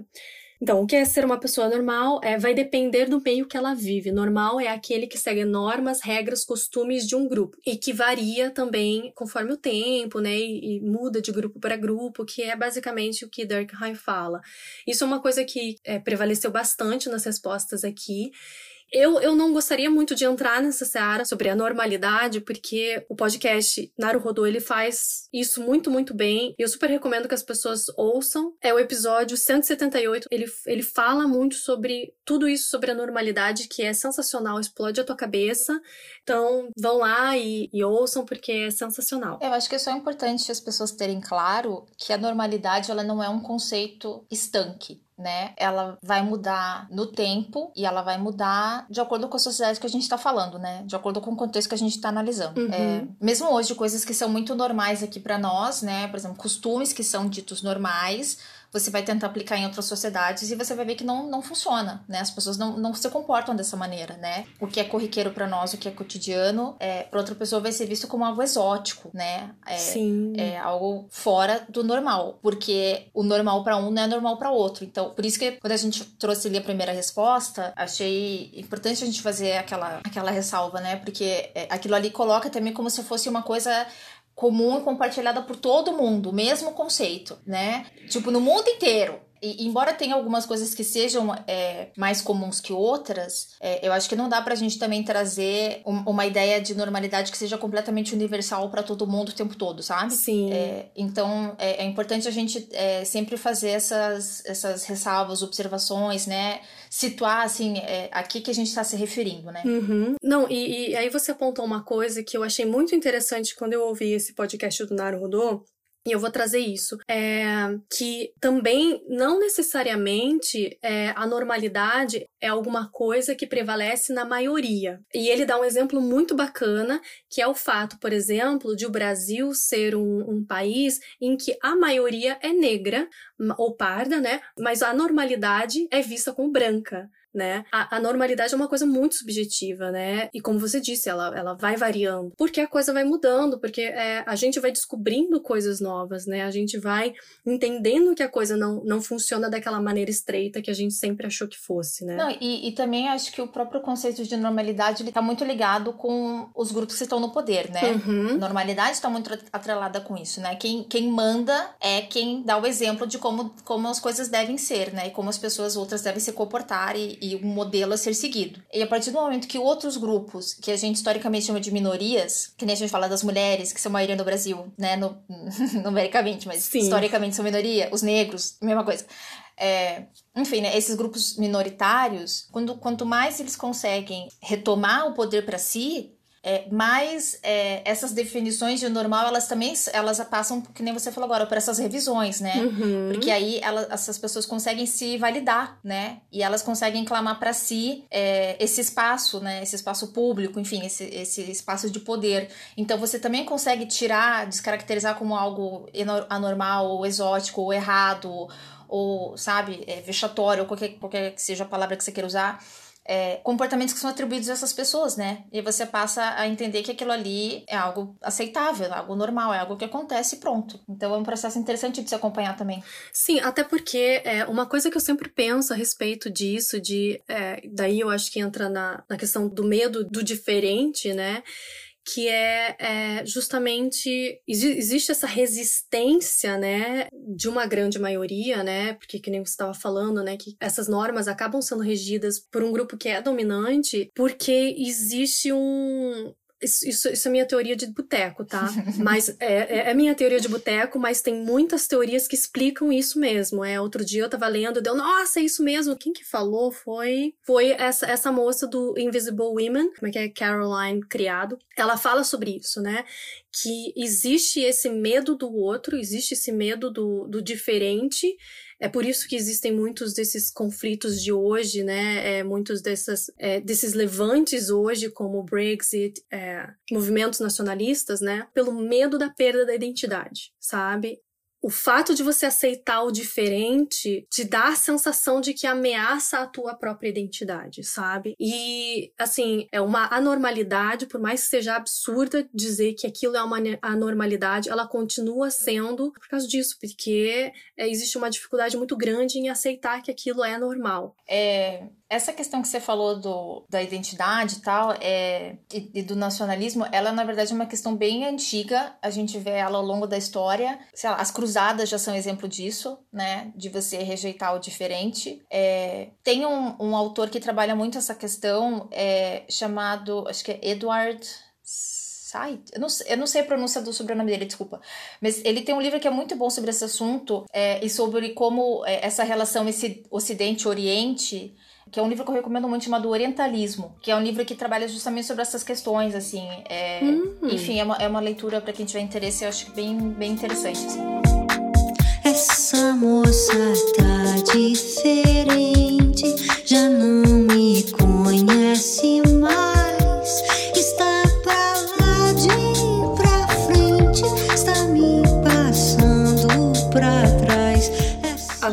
Speaker 3: Então, o que é ser uma pessoa normal é, vai depender do meio que ela vive. Normal é aquele que segue normas, regras, costumes de um grupo e que varia também conforme o tempo, né? E, e muda de grupo para grupo, que é basicamente o que Durkheim fala. Isso é uma coisa que é, prevaleceu bastante nas respostas aqui. Eu, eu não gostaria muito de entrar nessa seara sobre a normalidade, porque o podcast Naruhodô, ele faz isso muito, muito bem. E eu super recomendo que as pessoas ouçam. É o episódio 178. Ele, ele fala muito sobre tudo isso sobre a normalidade, que é sensacional, explode a tua cabeça. Então, vão lá e, e ouçam, porque é sensacional.
Speaker 2: Eu acho que é só importante as pessoas terem claro que a normalidade ela não é um conceito estanque. Né? Ela vai mudar no tempo e ela vai mudar de acordo com a sociedade que a gente está falando, né? De acordo com o contexto que a gente está analisando.
Speaker 3: Uhum.
Speaker 2: É, mesmo hoje, coisas que são muito normais aqui para nós, né? Por exemplo, costumes que são ditos normais, você vai tentar aplicar em outras sociedades e você vai ver que não, não funciona, né? As pessoas não, não se comportam dessa maneira, né? O que é corriqueiro para nós, o que é cotidiano, é, para outra pessoa vai ser visto como algo exótico, né? É,
Speaker 3: Sim.
Speaker 2: é algo fora do normal, porque o normal para um não é normal para outro. Então, por isso que quando a gente trouxe ali a primeira resposta, achei importante a gente fazer aquela, aquela ressalva, né? Porque é, aquilo ali coloca também como se fosse uma coisa comum e compartilhada por todo mundo, o mesmo conceito, né? Tipo, no mundo inteiro. E, embora tenha algumas coisas que sejam é, mais comuns que outras, é, eu acho que não dá pra gente também trazer um- uma ideia de normalidade que seja completamente universal pra todo mundo o tempo todo, sabe?
Speaker 3: Sim.
Speaker 2: É, então, é, é importante a gente é, sempre fazer essas, essas ressalvas, observações, né? Situar, assim, é, a que, a gente tá se referindo, né?
Speaker 3: Uhum. Não, e, e aí você apontou uma coisa que eu achei muito interessante quando eu ouvi esse podcast do Naruhodô, e eu vou trazer isso, é que também não necessariamente é, a normalidade é alguma coisa que prevalece na maioria. E ele dá um exemplo muito bacana, que é o fato, por exemplo, de o Brasil ser um, um país em que a maioria é negra ou parda, né? Mas a normalidade é vista como branca né? A, a normalidade é uma coisa muito subjetiva, né? E como você disse, ela, ela vai variando. Porque a coisa vai mudando, porque é, a gente vai descobrindo coisas novas, né? A gente vai entendendo que a coisa não, não funciona daquela maneira estreita que a gente sempre achou que fosse, né?
Speaker 2: Não, e, e também acho que o próprio conceito de normalidade ele tá muito ligado com os grupos que estão no poder, né?
Speaker 3: Uhum.
Speaker 2: Normalidade está muito atrelada com isso, né? Quem, quem manda é quem dá o exemplo de como, como as coisas devem ser, né? E como as pessoas outras devem se comportar e, e um modelo a ser seguido. E a partir do momento que outros grupos, que a gente historicamente chama de minorias, que nem a gente fala das mulheres, que são maioria no Brasil, né? No, [laughs] numericamente, mas
Speaker 3: Sim.
Speaker 2: historicamente são minoria, os negros, mesma coisa. É, enfim, né, esses grupos minoritários, quando, quanto mais eles conseguem retomar o poder para si, é, mais é, essas definições de normal, elas também elas passam, que nem você falou agora, por essas revisões, né?
Speaker 3: Uhum.
Speaker 2: Porque aí ela, essas pessoas conseguem se validar, né? E elas conseguem clamar para si é, esse espaço, né? Esse espaço público, enfim, esse, esse espaço de poder. Então você também consegue tirar, descaracterizar como algo anormal, ou exótico, ou errado, ou, sabe, é, vexatório, ou qualquer, qualquer que seja a palavra que você queira usar é, comportamentos que são atribuídos a essas pessoas, né? E você passa a entender que aquilo ali é algo aceitável, é algo normal, é algo que acontece e pronto. Então é um processo interessante de se acompanhar também.
Speaker 3: Sim, até porque é, uma coisa que eu sempre penso a respeito disso, de é, daí eu acho que entra na, na questão do medo do diferente, né? Que é, é justamente exi- existe essa resistência, né, de uma grande maioria, né, porque que nem você estava falando, né, que essas normas acabam sendo regidas por um grupo que é dominante, porque existe um isso, isso, isso é minha teoria de boteco, tá? [laughs] Mas é, é, é minha teoria de boteco, mas tem muitas teorias que explicam isso mesmo. É, outro dia eu tava lendo, deu, nossa, é isso mesmo. Quem que falou foi foi essa, essa moça do Invisible Women, como é que é? Caroline Criado. Ela fala sobre isso, né? que existe esse medo do outro, existe esse medo do, do diferente. É por isso que existem muitos desses conflitos de hoje, né? É, muitos dessas, é, desses levantes hoje, como o Brexit, é, movimentos nacionalistas, né? Pelo medo da perda da identidade, sabe? O fato de você aceitar o diferente te dá a sensação de que ameaça a tua própria identidade, sabe? E, assim, é uma anormalidade, por mais que seja absurda dizer que aquilo é uma anormalidade, ela continua sendo por causa disso, porque é, existe uma dificuldade muito grande em aceitar que aquilo é normal.
Speaker 2: É, essa questão que você falou do, da identidade e tal, é, e, e, do nacionalismo, ela na verdade é uma questão bem antiga. A gente vê ela ao longo da história. Lá, as cruzadas já são exemplo disso, né? De você rejeitar o diferente. É, tem um, um, autor que trabalha muito essa questão, é, chamado, acho que é Edward. Eu não, eu não sei a pronúncia do sobrenome dele, desculpa. Mas ele tem um livro que é muito bom sobre esse assunto é, e sobre como é, essa relação esse Ocidente-Oriente que é um livro que eu recomendo muito chamado Orientalismo, que é um livro que trabalha justamente sobre essas questões, assim. É, uhum. Enfim, é uma, é uma leitura para quem tiver interesse, eu acho bem, bem interessante. Assim.
Speaker 9: Essa moça tá diferente, já não me conhece mais.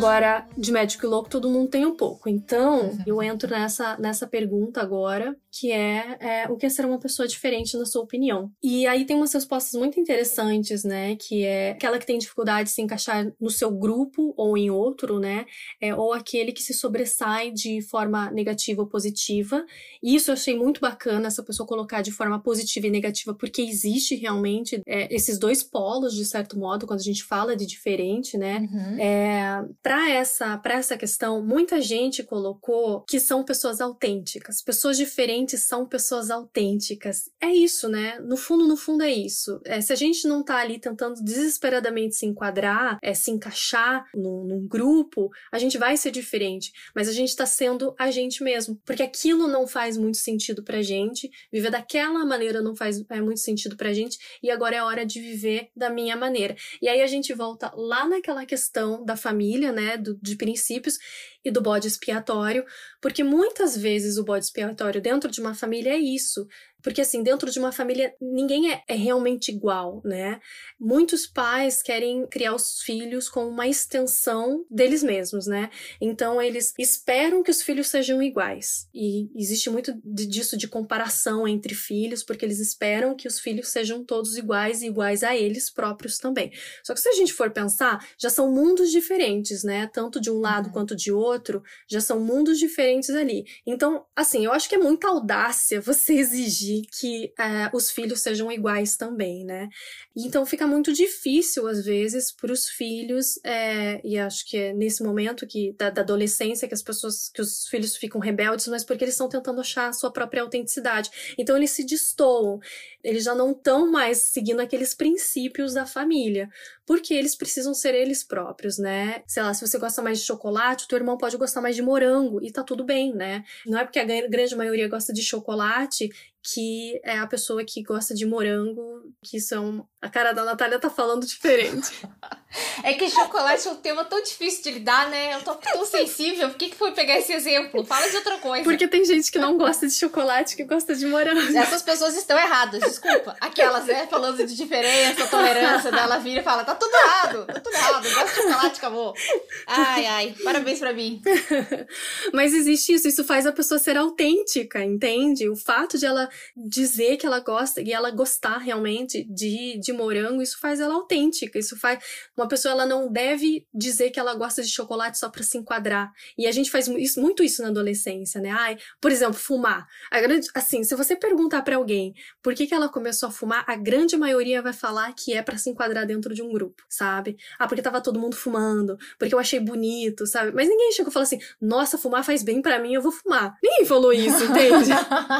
Speaker 3: Agora, de médico e louco, todo mundo tem um pouco. Então, eu entro nessa, nessa pergunta agora, que é, é, o que é ser uma pessoa diferente na sua opinião. E aí tem umas respostas muito interessantes, né? Que é aquela que tem dificuldade de se encaixar no seu grupo ou em outro, né? É, ou aquele que se sobressai de forma negativa ou positiva. E isso eu achei muito bacana, essa pessoa colocar de forma positiva e negativa, porque existe realmente é, esses dois polos, de certo modo, quando a gente fala de diferente, né? Uhum. É, para essa, essa questão, muita gente colocou que são pessoas autênticas. Pessoas diferentes são pessoas autênticas. É isso, né? No fundo, no fundo é isso. É, se a gente não tá ali tentando desesperadamente se enquadrar, é, se encaixar num, num grupo, a gente vai ser diferente. Mas a gente tá sendo a gente mesmo. Porque aquilo não faz muito sentido pra gente. Viver daquela maneira não faz é, muito sentido pra gente. E agora é hora de viver da minha maneira. E aí a gente volta lá naquela questão da família né, do, de princípios e do bode expiatório, porque muitas vezes o bode expiatório dentro de uma família é isso. Porque, assim, dentro de uma família, ninguém é, é, realmente igual, né? Muitos pais querem criar os filhos como uma extensão deles mesmos, né? Então, eles esperam que os filhos sejam iguais. E existe muito disso de comparação entre filhos, porque eles esperam que os filhos sejam todos iguais e iguais a eles próprios também. Só que se a gente for pensar, já são mundos diferentes, né? Tanto de um lado uhum. quanto de outro, já são mundos diferentes ali. Então, assim, eu acho que é muita audácia você [laughs] exigir que uh, os filhos sejam iguais também, né? Então fica muito difícil, às vezes, para os filhos, é, e acho que é nesse momento que da, da, adolescência que as pessoas, que os filhos ficam rebeldes, mas porque eles estão tentando achar a sua própria autenticidade. Então eles se destoam, eles já não estão mais seguindo aqueles princípios da família, porque eles precisam ser eles próprios, né? Sei lá, se você gosta mais de chocolate, o teu irmão pode gostar mais de morango, e tá tudo bem, né? Não é porque a grande maioria gosta de chocolate que é a pessoa que gosta de morango, que são. A cara da Natália tá falando diferente. [laughs]
Speaker 2: É que chocolate é um tema tão difícil de lidar, né? Eu tô tão sensível. Por que, que foi pegar esse exemplo? Fala de outra coisa.
Speaker 3: Porque tem gente que não gosta de chocolate, que gosta de morango.
Speaker 2: Essas pessoas estão erradas, desculpa. Aquelas, né? Falando de diferença, tolerância, dela vira e fala: tá tudo errado, tá tudo errado. Eu gosto de chocolate, acabou. Ai, ai, parabéns pra mim. [laughs]
Speaker 3: Mas existe isso, isso faz a pessoa ser autêntica, entende? O fato de ela dizer que ela gosta e ela gostar realmente de, de morango, isso faz ela autêntica. Isso faz. Uma pessoa ela não deve dizer que ela gosta de chocolate só para se enquadrar. E a gente faz isso, muito isso na adolescência, né? Ai, por exemplo, fumar. A grande, assim, se você perguntar para alguém por que, que ela começou a fumar, a grande maioria vai falar que é para se enquadrar dentro de um grupo, sabe? Ah, porque tava todo mundo fumando, porque eu achei bonito, sabe? Mas ninguém chegou e falou assim: nossa, fumar faz bem para mim, eu vou fumar. Ninguém falou isso, entende?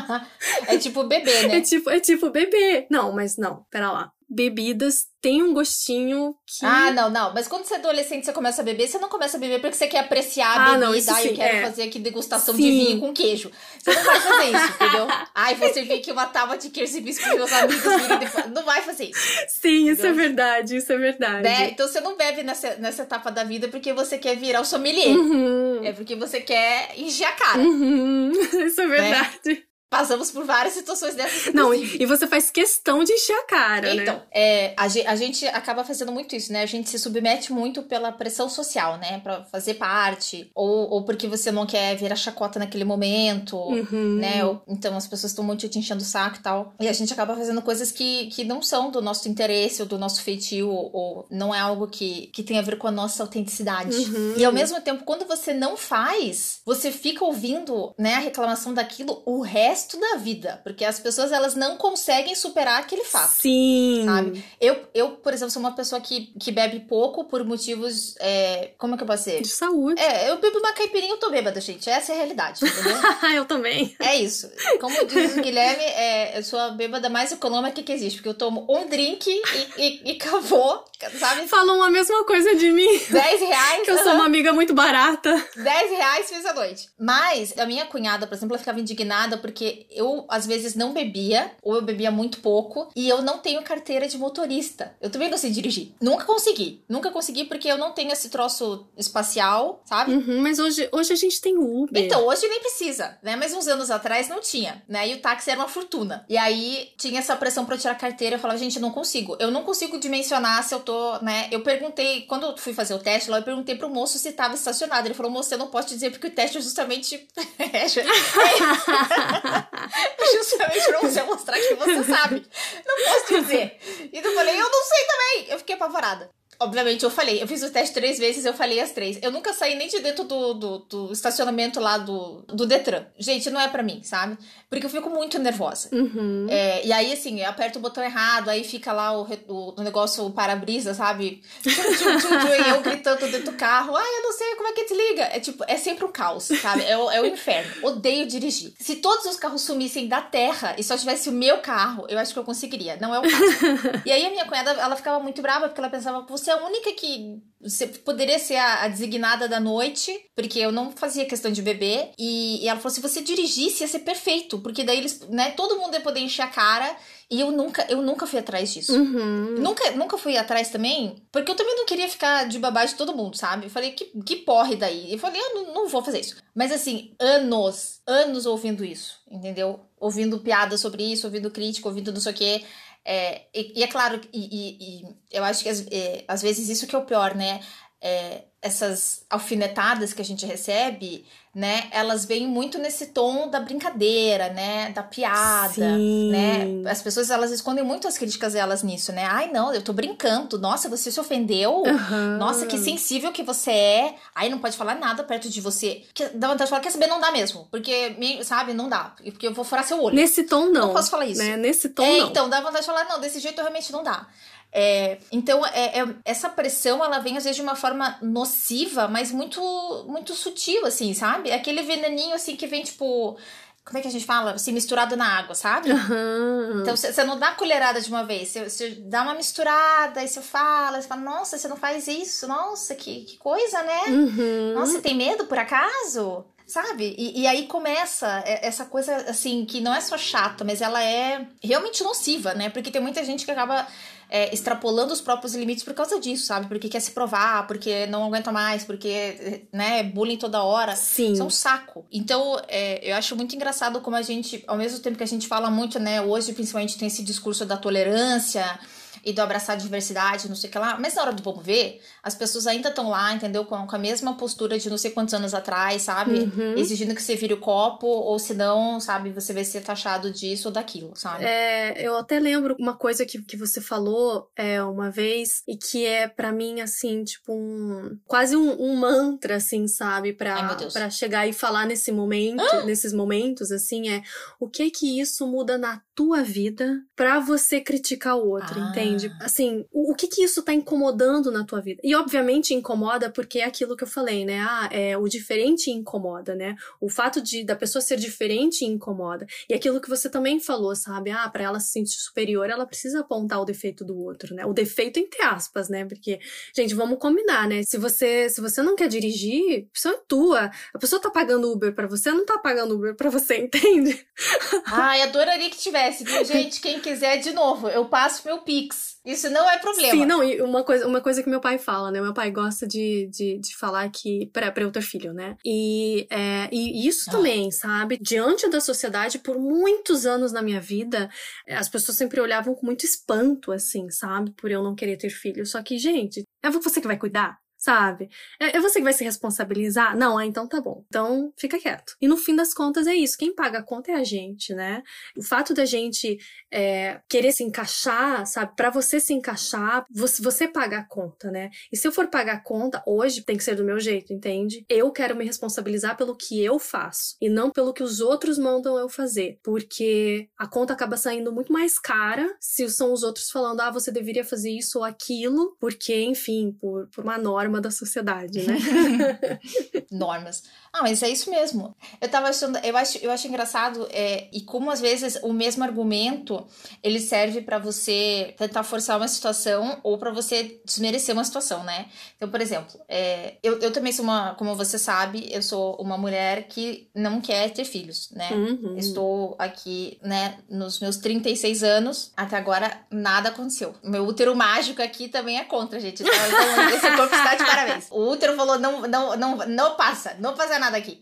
Speaker 3: [laughs]
Speaker 2: é tipo tipo bebê, né?
Speaker 3: É tipo, é tipo bebê. Não, mas não, pera lá. Bebidas têm um gostinho que.
Speaker 2: Ah, não, não. Mas quando você é adolescente, você começa a beber, você não começa a beber porque você quer apreciar a
Speaker 3: Ah,
Speaker 2: bebida.
Speaker 3: não, isso
Speaker 2: eu
Speaker 3: sim,
Speaker 2: quero
Speaker 3: é.
Speaker 2: fazer aqui degustação
Speaker 3: Sim.
Speaker 2: de vinho com queijo. Você não vai fazer isso, entendeu? Ai, vou servir aqui uma tábua de queijo e biscoito pros meus amigos depois. Não vai fazer isso.
Speaker 3: Sim, isso é
Speaker 2: Entendeu?
Speaker 3: verdade, isso é verdade.
Speaker 2: Né? Então você não bebe nessa, nessa etapa da vida porque você quer virar o sommelier.
Speaker 3: Uhum.
Speaker 2: É porque você quer encher a cara.
Speaker 3: Uhum. [laughs] Isso é verdade.
Speaker 2: Passamos por várias situações dessas.
Speaker 3: Não, e você faz questão de encher a cara,
Speaker 2: Então,
Speaker 3: né?
Speaker 2: é, a, a gente acaba fazendo muito isso, né? A gente se submete muito pela pressão social, né? Pra fazer parte, ou, ou porque você não quer virar chacota naquele momento,
Speaker 3: Uhum.
Speaker 2: né? Ou- então as pessoas estão muito te enchendo o saco e tal. E a gente acaba fazendo coisas que, que não são do nosso interesse ou do nosso feitio, ou, ou não é algo que, que tem a ver com a nossa autenticidade.
Speaker 3: Uhum.
Speaker 2: E ao mesmo tempo, quando você não faz, você fica ouvindo, né, a reclamação daquilo o resto da vida. Porque as pessoas, elas não conseguem superar aquele fato
Speaker 3: Sim.
Speaker 2: sabe? Eu, eu, por exemplo, sou uma pessoa que, que bebe pouco por motivos. é, como é que eu posso dizer?
Speaker 3: De saúde.
Speaker 2: É, eu bebo uma caipirinha e eu tô bêbada, gente. Essa é a realidade, entendeu? [laughs]
Speaker 3: eu também.
Speaker 2: é isso. Como diz o Guilherme, é, eu sou a bêbada mais econômica que existe. Porque eu tomo um drink e, e, e acabou, sabe?
Speaker 3: Falam a mesma coisa de mim.
Speaker 2: 10 reais.
Speaker 3: Que eu sou uma amiga muito barata.
Speaker 2: 10 reais fez a noite. Mas a minha cunhada, por exemplo, ela ficava indignada porque eu, às vezes, não bebia, ou eu bebia muito pouco, e eu não tenho carteira de motorista. Eu também não sei dirigir. Nunca consegui. Nunca consegui porque eu não tenho esse troço espacial, sabe?
Speaker 3: Uhum, mas hoje, hoje a gente tem Uber.
Speaker 2: Então, hoje nem precisa, né? Mas uns anos atrás não tinha, né? E o táxi era uma fortuna. E aí tinha essa pressão pra eu tirar a carteira. Eu falava, gente, eu não consigo. Eu não consigo dimensionar se eu tô, né? Eu perguntei, quando eu fui fazer o teste lá, eu perguntei pro moço se tava estacionado. Ele falou, moço, eu não posso te dizer porque o teste é justamente. [laughs] [laughs] [laughs] ju- [laughs] justamente pra você mostrar que você sabe. Não posso dizer. E eu falei, eu não sei também. Eu fiquei apavorada. Obviamente, eu falei. Eu fiz o teste três vezes, eu falei as três. Eu nunca saí nem de dentro do, do, do estacionamento lá do, do Detran. Gente, não é pra mim, sabe? Porque eu fico muito nervosa.
Speaker 3: Uhum.
Speaker 2: É, e aí, assim, eu aperto o botão errado, aí fica lá o, o, o negócio, o para-brisa, sabe? Tchum, tchum, tchum, e eu gritando dentro do carro. Ai, eu não sei como é que desliga. É tipo, é sempre um caos, sabe? É, o- é o inferno. Odeio dirigir. Se todos os carros sumissem da terra e só tivesse o meu carro, eu acho que eu conseguiria. Não é o caso. [laughs] e aí a minha cunhada, ela ficava muito brava, porque ela pensava, você é a única que você poderia ser a, a designada da noite, porque eu não fazia questão de beber. E, e ela falou: se você dirigisse, ia ser perfeito, porque daí eles, né, todo mundo ia poder encher a cara. E eu nunca, eu nunca fui atrás disso.
Speaker 3: Uhum.
Speaker 2: Nunca, nunca fui atrás também, porque eu também não queria ficar de babá de todo mundo, sabe? Eu falei, que, que porre daí? Eu falei, eu não, não vou fazer isso. Mas assim, anos, anos ouvindo isso, entendeu? Ouvindo piadas sobre isso, ouvindo crítica, ouvindo não sei o quê. É, e, e é claro, e, e- e eu acho que às, é, às vezes isso que é o pior, né? É, essas alfinetadas que a gente recebe, né? Elas vêm muito nesse tom da brincadeira, né? Da piada,
Speaker 3: Sim.
Speaker 2: né? As pessoas, elas escondem muito as críticas delas nisso, né? Ai, não, eu tô brincando. Nossa, você se ofendeu?
Speaker 3: Aham.
Speaker 2: Nossa, que sensível que você é. Aí não pode falar nada perto de você. Que, dá vontade de falar, quer saber? Não dá mesmo. Porque, sabe, não dá. Porque eu vou furar seu olho.
Speaker 3: Nesse tom, não.
Speaker 2: Não posso falar isso.
Speaker 3: Né? Nesse tom,
Speaker 2: É,
Speaker 3: não.
Speaker 2: então, dá vontade de falar, não, desse jeito realmente não dá. É, então, é, é- essa pressão, ela vem às vezes de uma forma nociva, mas muito, muito sutil, assim, sabe? Aquele veneninho, assim, que vem, tipo... Como é que a gente fala? Assim, misturado na água, sabe?
Speaker 3: Aham.
Speaker 2: Então, você não dá colherada de uma vez, você, dá uma misturada, aí você fala, você fala, nossa, você não faz isso, nossa, que, que coisa, né?
Speaker 3: Uhum.
Speaker 2: Nossa, você tem medo por acaso? Sabe? E, e aí começa essa coisa, assim, que não é só chata, mas ela é realmente nociva, né? Porque tem muita gente que acaba é, extrapolando os próprios limites por causa disso, sabe? Porque quer se provar, porque não aguenta mais, porque, né, bullying toda hora.
Speaker 3: Sim.
Speaker 2: Isso é um saco. Então, é, eu acho muito engraçado como a gente, ao mesmo tempo que a gente fala muito, né, hoje principalmente tem esse discurso da tolerância e do abraçar a diversidade, não sei o que lá, mas na hora do vamos ver, as pessoas ainda estão lá, entendeu? Com, com a mesma postura de não sei quantos anos atrás, sabe?
Speaker 3: Uhum.
Speaker 2: Exigindo que você vire o copo, ou senão, sabe, você vai ser taxado disso ou daquilo, sabe?
Speaker 3: É, eu até lembro uma coisa que, que você falou é, uma vez e que é pra mim assim, tipo um quase um, um mantra assim, sabe,
Speaker 2: Ai,
Speaker 3: Pra
Speaker 2: Deus.
Speaker 3: para chegar e falar nesse momento, nesses momentos assim, é o que que isso muda na tua vida pra você criticar o outro,
Speaker 2: Ah.
Speaker 3: entende? Assim, o, o que que isso tá incomodando na tua vida? E obviamente incomoda porque é aquilo que eu falei, né? Ah, é, o diferente incomoda, né? O fato de da pessoa ser diferente incomoda. E aquilo que você também falou, sabe? Ah, pra ela se sentir superior, ela precisa apontar o defeito do outro, né? O defeito entre aspas, né? Porque, gente, vamos combinar, né? Se você, se você não quer dirigir, a pessoa é tua. A pessoa tá pagando Uber pra você, não tá pagando Uber pra você, [laughs] entende?
Speaker 2: Ai, adoraria que tivesse, viu, gente? Quem quiser, de novo, eu passo meu Pix. Isso não é problema.
Speaker 3: Sim, não, e uma coisa, uma coisa que meu pai fala, né? Meu pai gosta de, de, de falar que. Pra, pra eu ter filho, né? E, é, e isso
Speaker 2: Ah.
Speaker 3: também, sabe? Diante da sociedade, por muitos anos na minha vida, é, as pessoas sempre olhavam com muito espanto, assim, sabe? Por eu não querer ter filho. Só que, gente, é você que vai cuidar? Sabe? É, é você que vai se responsabilizar? Não, ah, então tá bom. Então fica quieto. E no fim das contas é isso. Quem paga a conta é a gente, né? O fato da gente é, querer se encaixar, sabe? Pra você se encaixar, você, você paga a conta, né? E se eu for pagar a conta, hoje tem que ser do meu jeito, entende? Eu quero me responsabilizar pelo que eu faço e não pelo que os outros mandam eu fazer. Porque a conta acaba saindo muito mais cara se são os outros falando, ah, você deveria fazer isso ou aquilo, porque, enfim, por, por uma norma da sociedade, né? [laughs]
Speaker 2: Normas. Ah, mas é isso mesmo. Eu tava achando, eu acho, eu acho engraçado, é, e como às vezes o mesmo argumento ele serve pra você tentar forçar uma situação ou pra você desmerecer uma situação, né? Então, por exemplo, é, eu, eu também sou uma, como você sabe, eu sou uma mulher que não quer ter filhos, né?
Speaker 3: Uhum.
Speaker 2: Estou aqui, né, nos meus 36 anos, até agora nada aconteceu. Meu útero mágico aqui também é contra, gente. Então, então, esse corpo está de parabéns. [laughs] O útero falou: não, não, não, não passa, não passa nada aqui.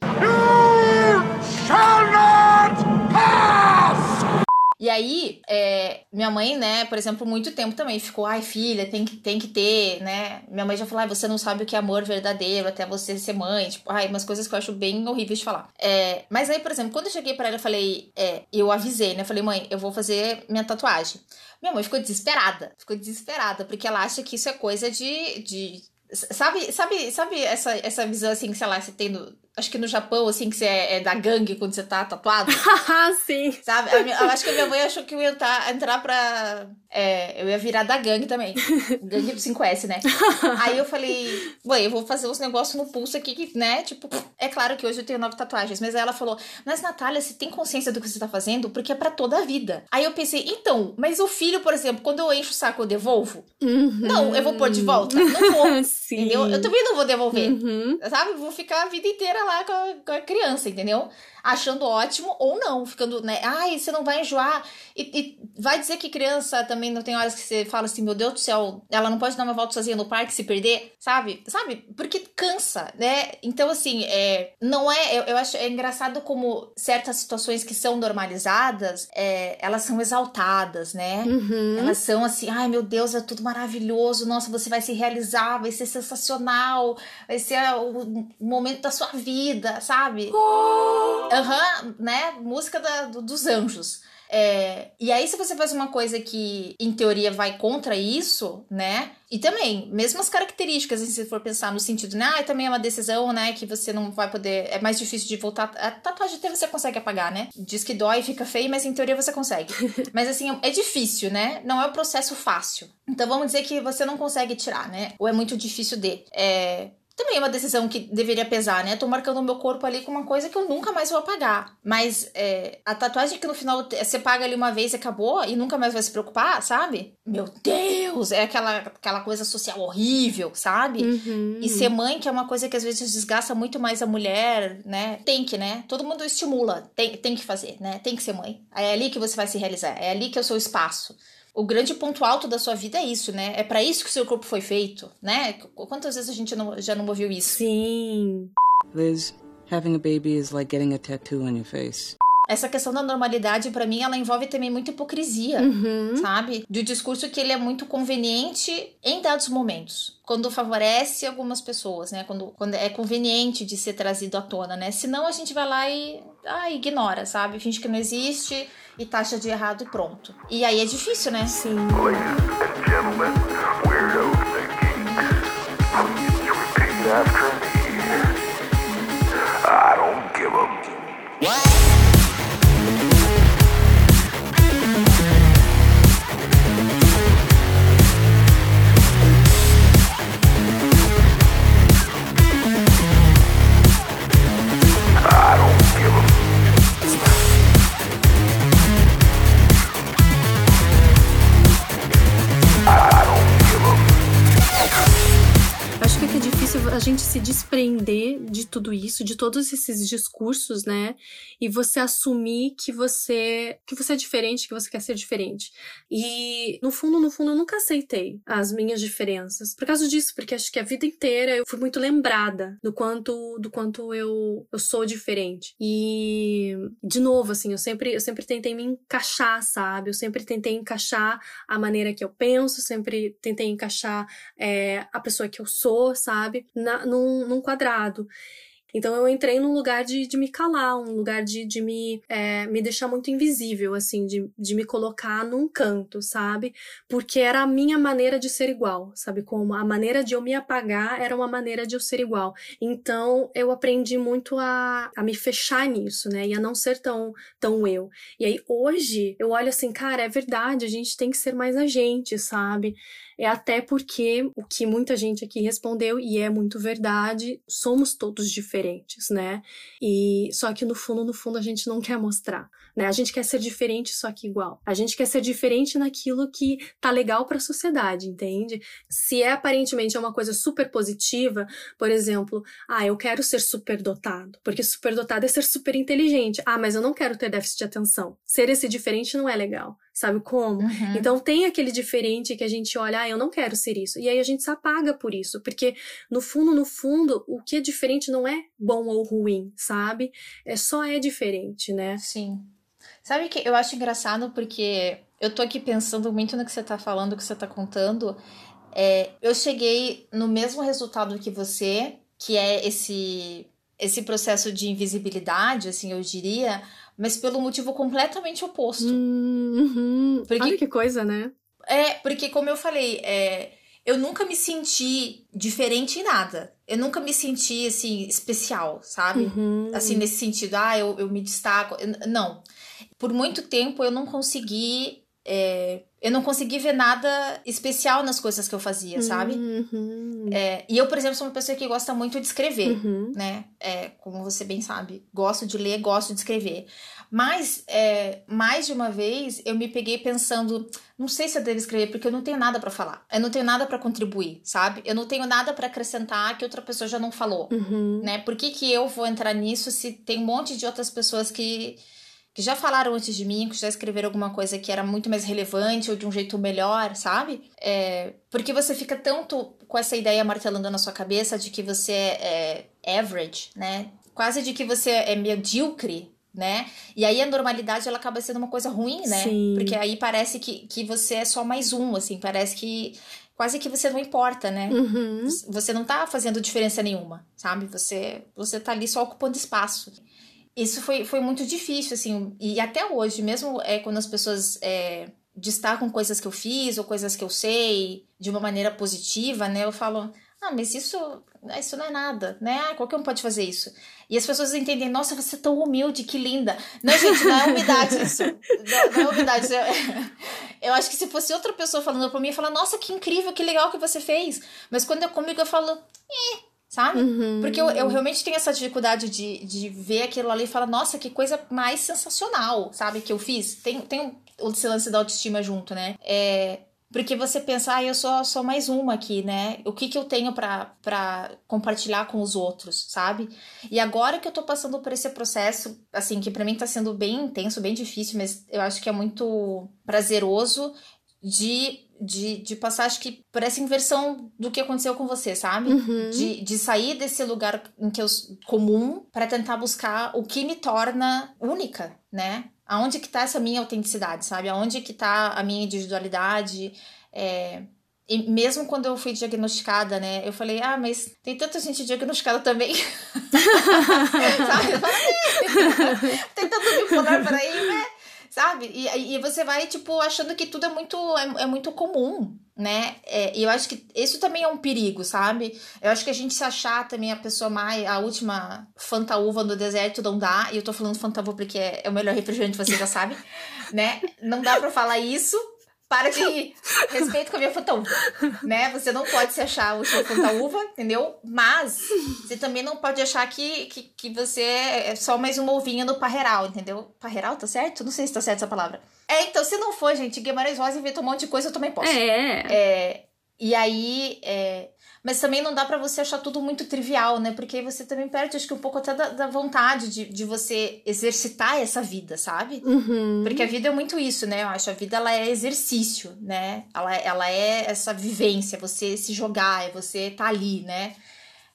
Speaker 1: Shall not pass!
Speaker 2: E aí, é, minha mãe, né, por exemplo, muito tempo também ficou, ai, filha, tem que, tem que ter, né? Minha mãe já falou, ai, você não sabe o que é amor verdadeiro até você ser mãe. Tipo, ai, umas coisas que eu acho bem horríveis de falar. É, mas aí, por exemplo, quando eu cheguei pra ela, eu falei, é, eu avisei, né? Eu falei, mãe, eu vou fazer minha tatuagem. Minha mãe ficou desesperada, ficou desesperada, porque ela acha que isso é coisa de. de Sabe, sabe, sabe essa, essa visão assim que, sei lá, você tem. Acho que no Japão, assim, que você é, é da gangue quando você tá tatuado? [laughs]
Speaker 3: Sim.
Speaker 2: Sabe? Eu acho que a minha mãe achou que eu ia tá- entrar pra. É, eu ia virar da gangue também. [laughs] Gangue do 5S, né? Aí eu falei, mãe, eu vou fazer uns negócios no pulso aqui que, né? Tipo, é claro que hoje eu tenho nove tatuagens. Mas aí ela falou, mas Natália, você tem consciência do que você tá fazendo? Porque é pra toda a vida. Aí eu pensei, então, mas o filho, por exemplo, quando eu encho o saco, eu devolvo? Não, eu vou pôr de volta? Não vou. [laughs]
Speaker 3: Sim.
Speaker 2: Entendeu? Eu também não vou devolver.
Speaker 3: Uhum.
Speaker 2: Sabe? Vou ficar a vida inteira lá com a, com a criança, entendeu? Achando ótimo ou não, ficando, né? Ai, você não vai enjoar. E, e vai dizer que criança também não tem horas que você fala assim, meu Deus do céu, ela não pode dar uma volta sozinha no parque se perder, sabe? Sabe? Porque cansa, né? Então, assim, é, não é. Eu, eu acho é engraçado como certas situações que são normalizadas, é, elas são exaltadas, né?
Speaker 3: Uhum.
Speaker 2: Elas são assim, ai meu Deus, é tudo maravilhoso, nossa, você vai se realizar, vai ser sensacional, vai ser o momento da sua vida, sabe? Aham, né? Música da- do- dos anjos. É, e aí, se você faz uma coisa que, em teoria, vai contra isso, né? E também, mesmo as características, se você for pensar no sentido, né? Ah, também é uma decisão, né? Que você não vai poder. É mais difícil de voltar. A tatuagem até você consegue apagar, né? Diz que dói, fica feio, mas em teoria você consegue. [laughs] mas assim, é difícil, né? Não é um processo fácil. Então vamos dizer que você não consegue tirar, né? Ou é muito difícil de. É, também é uma decisão que deveria pesar, né? Tô marcando o meu corpo ali com uma coisa que eu nunca mais vou apagar. Mas é, a tatuagem que no final você paga ali uma vez e acabou e nunca mais vai se preocupar, sabe? Meu Deus! É aquela, aquela coisa social horrível, sabe?
Speaker 3: Uhum.
Speaker 2: E ser mãe, que é uma coisa que às vezes desgasta muito mais a mulher, né? Tem que, né? Todo mundo estimula. Tem, tem que fazer, né? Tem que ser mãe. É ali que você vai se realizar. É ali que é o seu espaço. O grande ponto alto da sua vida é isso, né? É pra isso que o seu corpo foi feito, né? Qu- Quantas vezes a gente não- já não ouviu isso?
Speaker 3: Sim.
Speaker 10: Liz, having a baby is like getting a tattoo on your face.
Speaker 2: Essa questão da normalidade, pra mim, ela envolve também muita hipocrisia,
Speaker 3: Uhum.
Speaker 2: sabe? De um discurso que ele é muito conveniente em dados momentos. Quando favorece algumas pessoas, né? Quando, quando é conveniente de ser trazido à tona, né? Senão a gente vai lá e ah, ignora, sabe? Finge que não existe e taxa de errado e pronto. E aí é difícil, né?
Speaker 3: Sim.
Speaker 11: Gentlemen, weirdos and geeks, please repeat after me. I don't give a
Speaker 3: a gente se desprender de tudo isso, de todos esses discursos, né? E você assumir que você que você é diferente, que você quer ser diferente. E no fundo, no fundo, eu nunca aceitei as minhas diferenças. Por causa disso, porque acho que a vida inteira eu fui muito lembrada do quanto do quanto eu, eu sou diferente. E de novo, assim, eu sempre eu sempre tentei me encaixar, sabe? Eu sempre tentei encaixar a maneira que eu penso, sempre tentei encaixar é, a pessoa que eu sou, sabe? Na, num, num quadrado. Então eu entrei num lugar de, de me calar, um lugar de, de me, é, me deixar muito invisível, assim, de, de me colocar num canto, sabe? Porque era a minha maneira de ser igual, sabe? Como a maneira de eu me apagar era uma maneira de eu ser igual. Então eu aprendi muito a, a me fechar nisso, né? E a não ser tão, tão eu. E aí hoje eu olho assim, cara, é verdade, a gente tem que ser mais a gente, sabe? É até porque o que muita gente aqui respondeu, e é muito verdade, somos todos diferentes, né? E só que no fundo, no fundo, a gente não quer mostrar, né? A gente quer ser diferente, só que igual. A gente quer ser diferente naquilo que tá legal para a sociedade, entende? Se é aparentemente é uma coisa super positiva, por exemplo, ah, eu quero ser superdotado, porque superdotado é ser super inteligente. Ah, mas eu não quero ter déficit de atenção. Ser esse diferente não é legal. Sabe como?
Speaker 2: Uhum.
Speaker 3: Então tem aquele diferente que a gente olha, ah, eu não quero ser isso. E aí a gente se apaga por isso. Porque, no fundo, no fundo, o que é diferente não é bom ou ruim, sabe? É só é diferente, né?
Speaker 2: Sim. Sabe que eu acho engraçado porque eu tô aqui pensando muito no que você tá falando, que você tá contando. É, eu cheguei no mesmo resultado que você, que é esse esse processo de invisibilidade, assim, eu diria, mas pelo motivo completamente oposto.
Speaker 3: Uhum.
Speaker 2: Porque-
Speaker 3: Olha que coisa, né?
Speaker 2: É, porque como eu falei, é, eu nunca me senti diferente em nada. Eu nunca me senti, assim, especial, sabe?
Speaker 3: Uhum.
Speaker 2: Assim, nesse sentido, ah, eu, eu me destaco. Eu- não. Por muito tempo eu não consegui. é, eu não consegui ver nada especial nas coisas que eu fazia, sabe?
Speaker 3: Uhum.
Speaker 2: É, e eu, por exemplo, sou uma pessoa que gosta muito de escrever,
Speaker 3: Uhum.
Speaker 2: né? É, como você bem sabe, gosto de ler, gosto de escrever. Mas, é, mais de uma vez, eu me peguei pensando, não sei se eu devo escrever, porque eu não tenho nada pra falar. Eu não tenho nada pra contribuir, sabe? Eu não tenho nada pra acrescentar que outra pessoa já não falou,
Speaker 3: Uhum.
Speaker 2: né? Por que, que eu vou entrar nisso se tem um monte de outras pessoas que, que já falaram antes de mim, que já escreveram alguma coisa que era muito mais relevante ou de um jeito melhor, sabe? É, porque você fica tanto com essa ideia martelando na sua cabeça de que você é, é average, né? Quase de que você é medíocre, né? E aí a normalidade ela acaba sendo uma coisa ruim, né?
Speaker 3: Sim.
Speaker 2: Porque aí parece que, que você é só mais um, assim, parece que quase que você não importa, né?
Speaker 3: Uhum.
Speaker 2: Você não tá fazendo diferença nenhuma, sabe? Você, você tá ali só ocupando espaço. Isso foi, foi muito difícil, assim, e até hoje, mesmo é, quando as pessoas é, destacam coisas que eu fiz ou coisas que eu sei de uma maneira positiva, né? Eu falo, ah, mas isso, isso não é nada, né? Ah, qualquer um pode fazer isso. E as pessoas entendem, nossa, você é tão humilde, que linda. Não, gente, não é humildade [laughs] isso. Não, não é humildade. Eu, [laughs] eu acho que se fosse outra pessoa falando pra mim, eu ia falar, nossa, que incrível, que legal que você fez. Mas quando é comigo, eu falo, eh, sabe?
Speaker 3: Uhum.
Speaker 2: Porque eu, eu realmente tenho essa dificuldade de, de ver aquilo ali e falar, nossa, que coisa mais sensacional, sabe? Que eu fiz. Tem, tem o esse lance da autoestima junto, né? É. Porque você pensa, ah, eu sou só mais uma aqui, né? O que que eu tenho pra compartilhar com os outros, sabe? E agora que eu tô passando por esse processo, assim, que pra mim tá sendo bem intenso, bem difícil, mas eu acho que é muito prazeroso de, de, de passar, acho que por essa inversão do que aconteceu com você, sabe?
Speaker 3: Uhum.
Speaker 2: De, de sair desse lugar em que eu comum para tentar buscar o que me torna única, né? Aonde que tá essa minha autenticidade, sabe? Aonde que tá a minha individualidade? É... E mesmo quando eu fui diagnosticada, né? Eu falei, ah, mas tem tanta gente diagnosticada também. [laughs] [laughs] sabe? Eu falei, "É, tem tanto bipolar por aí, né? Sabe? E, e você vai, tipo, achando que tudo é muito, é, é muito comum, né? É, e eu acho que isso também é um perigo, sabe? Eu acho que a gente se achar também a pessoa mais, a última fantaúva no deserto não dá. E eu tô falando fantaúva porque é, é o melhor refrigerante, você já sabe, [laughs] né? Não dá pra falar isso. Para de rir. Respeito com a minha fantaúva, né? Você não pode se achar a última fantaúva, entendeu? Mas você também não pode achar que, que, que você é só mais uma ovinha no parreiral, entendeu? Parreiral, tá certo? Não sei se tá certo essa palavra. É, então, se não for, gente, Guimarães Rosa inventou um monte de coisa, eu também posso.
Speaker 3: É.
Speaker 2: É, e aí. é, Mas também não dá pra você achar tudo muito trivial, né? Porque aí você também perde, acho que um pouco até da, da vontade de, de você exercitar essa vida, sabe?
Speaker 3: Uhum.
Speaker 2: Porque a vida é muito isso, né? Eu acho a vida ela é exercício, né? Ela, ela é essa vivência, você se jogar, é você tá ali, né?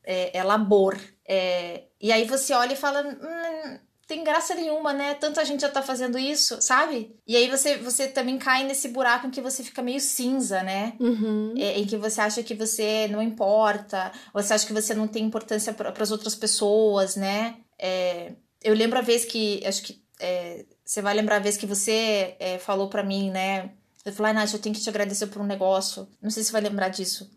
Speaker 2: É, é labor. É... E aí você olha e fala. Hum, tem graça nenhuma, né? Tanta gente já tá fazendo isso, sabe? E aí você, você também cai nesse buraco em que você fica meio cinza, né?
Speaker 3: Uhum.
Speaker 2: É, em que você acha que você não importa, você acha que você não tem importância para as outras pessoas, né? É, eu lembro a vez que, acho que é, você vai lembrar a vez que você é, falou para mim, né? Eu falei, ah, Nath, eu tenho que te agradecer por um negócio. Não sei se você vai lembrar disso.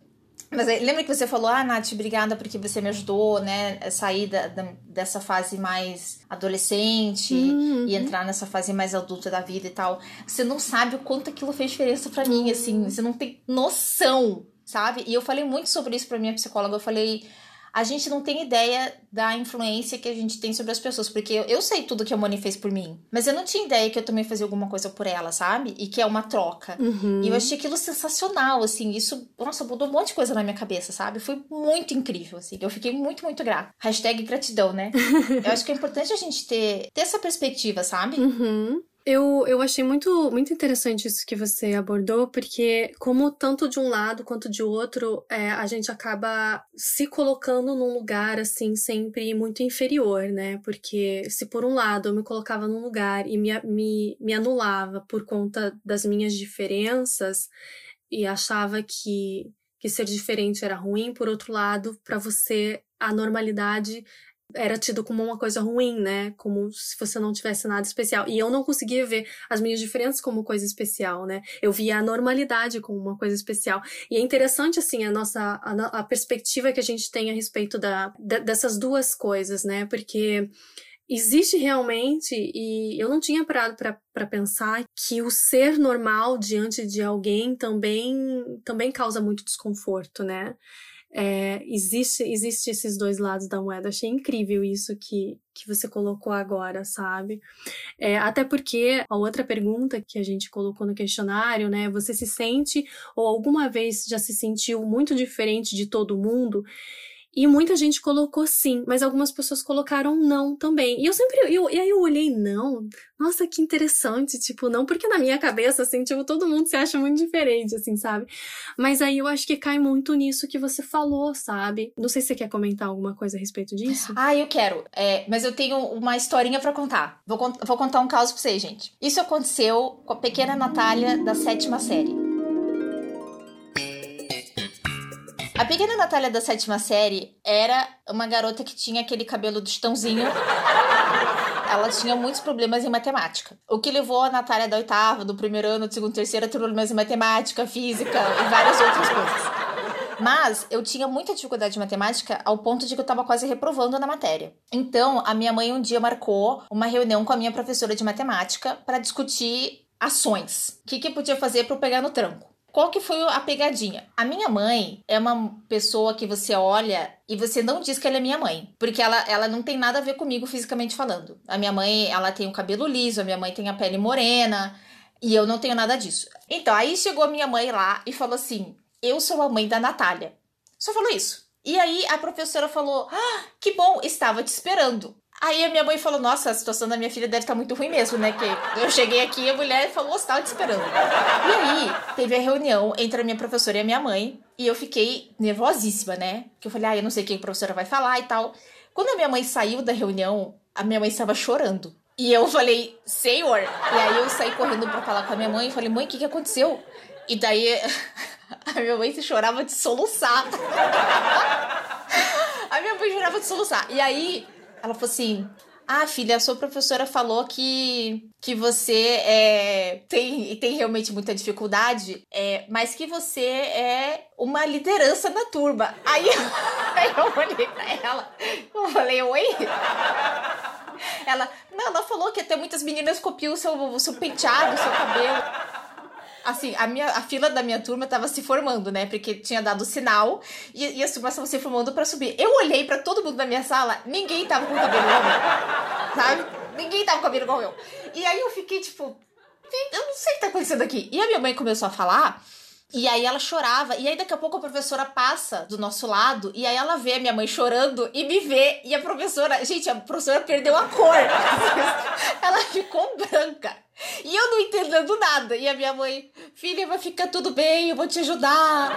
Speaker 2: Mas lembra que você falou, ah, Nath, obrigada porque você me ajudou, né, a sair da, da- dessa fase mais adolescente
Speaker 3: Uhum.
Speaker 2: e entrar nessa fase mais adulta da vida e tal. Você não sabe o quanto aquilo fez diferença pra mim, assim, você não tem noção, sabe? E eu falei muito sobre isso pra minha psicóloga, eu falei, a gente não tem ideia da influência que a gente tem sobre as pessoas, porque eu, eu sei tudo que a Moni fez por mim, mas eu não tinha ideia que eu também fazia alguma coisa por ela, sabe? E que é uma troca.
Speaker 3: Uhum.
Speaker 2: E eu achei aquilo sensacional, assim, isso, nossa, mudou um monte de coisa na minha cabeça, sabe? Foi muito incrível, assim, eu fiquei muito, muito grata. Hashtag gratidão, né? [laughs] eu acho que é importante a gente ter, ter essa perspectiva, sabe?
Speaker 3: Uhum. Eu, eu achei muito, muito interessante isso que você abordou, porque, como tanto de um lado quanto de outro, é, a gente acaba se colocando num lugar, assim, sempre muito inferior, né? Porque se por um lado eu me colocava num lugar e me, me, me anulava por conta das minhas diferenças e achava que, que ser diferente era ruim, por outro lado, para você, a normalidade era tido como uma coisa ruim, né? Como se você não tivesse nada especial. E eu não conseguia ver as minhas diferenças como coisa especial, né? Eu via a normalidade como uma coisa especial. E é interessante, assim, a nossa a, a perspectiva que a gente tem a respeito da- dessas duas coisas, né? Porque existe realmente, e eu não tinha parado para pensar que o ser normal diante de alguém também, também causa muito desconforto, né? É, existe, existe esses dois lados da moeda. Achei incrível isso que, que você colocou agora, sabe? É, até porque a outra pergunta que a gente colocou no questionário, né? Você se sente ou alguma vez já se sentiu muito diferente de todo mundo? E muita gente colocou sim, mas algumas pessoas colocaram não também. E eu sempre, eu, e aí eu olhei não, nossa, que interessante, tipo, não, porque na minha cabeça, assim, tipo, todo mundo se acha muito diferente, assim, sabe? Mas aí eu acho que cai muito nisso que você falou, sabe? Não sei se você quer comentar alguma coisa a respeito disso.
Speaker 2: Ah, eu quero. É, mas eu tenho uma historinha pra contar. Vou, vou contar um caso pra vocês, gente. Isso aconteceu com a pequena Natália da sétima série. A pequena Natália da sétima série era uma garota que tinha aquele cabelo do chitãozinho. Ela tinha muitos problemas em matemática. O que levou a Natália da oitava, do primeiro ano, do segundo, terceiro a ter problemas em matemática, física e várias outras coisas. Mas eu tinha muita dificuldade de matemática ao ponto de que eu tava quase reprovando na matéria. Então, a minha mãe um dia marcou uma reunião com a minha professora de matemática para discutir ações. O que, que podia fazer para eu pegar no tranco? Qual que foi a pegadinha? A minha mãe é uma pessoa que você olha e você não diz que ela é minha mãe, porque ela, ela não tem nada a ver comigo fisicamente falando. A minha mãe, ela tem o cabelo liso, a minha mãe tem a pele morena, e eu não tenho nada disso. Então, aí chegou a minha mãe lá e falou assim: Eu sou a mãe da Natália. Só falou isso. E aí a professora falou: Ah, que bom, estava te esperando. Aí a minha mãe falou: Nossa, a situação da minha filha deve estar muito ruim mesmo, né? Que eu cheguei aqui e a mulher falou: Estava te esperando. E aí teve a reunião entre a minha professora e a minha mãe. E eu fiquei nervosíssima, né? Porque eu falei: Ah, eu não sei o que a professora vai falar e tal. Quando a minha mãe saiu da reunião, a minha mãe estava chorando. E eu falei, Senhor. E aí eu saí correndo pra falar com a minha mãe e falei, mãe, o que, que aconteceu? E daí [laughs] a minha mãe chorava de soluçar. [laughs] A minha mãe chorava de soluçar. E aí ela falou assim: Ah, filha, a sua professora falou que, que você é, tem, tem realmente muita dificuldade, é, mas que você é uma liderança na turma. Aí, [laughs] aí eu olhei pra ela, eu falei, oi? Ela, não, ela falou que até muitas meninas copiam o seu, o seu penteado, o seu cabelo. Assim, a, minha, a fila da minha turma tava se formando, né? Porque tinha dado sinal e, e as turmas estavam se formando pra subir. Eu olhei pra todo mundo da minha sala, ninguém tava com cabelo igual meu, sabe? Ninguém tava com cabelo igual meu. E aí eu fiquei tipo, eu não sei o que tá acontecendo aqui. E a minha mãe começou a falar E aí ela chorava, e aí daqui a pouco a professora passa do nosso lado, e aí ela vê a minha mãe chorando e me vê, e a professora, gente, a professora perdeu a cor. [laughs] ela ficou branca. E eu não entendendo nada. E a minha mãe, filha, vai ficar tudo bem, eu vou te ajudar.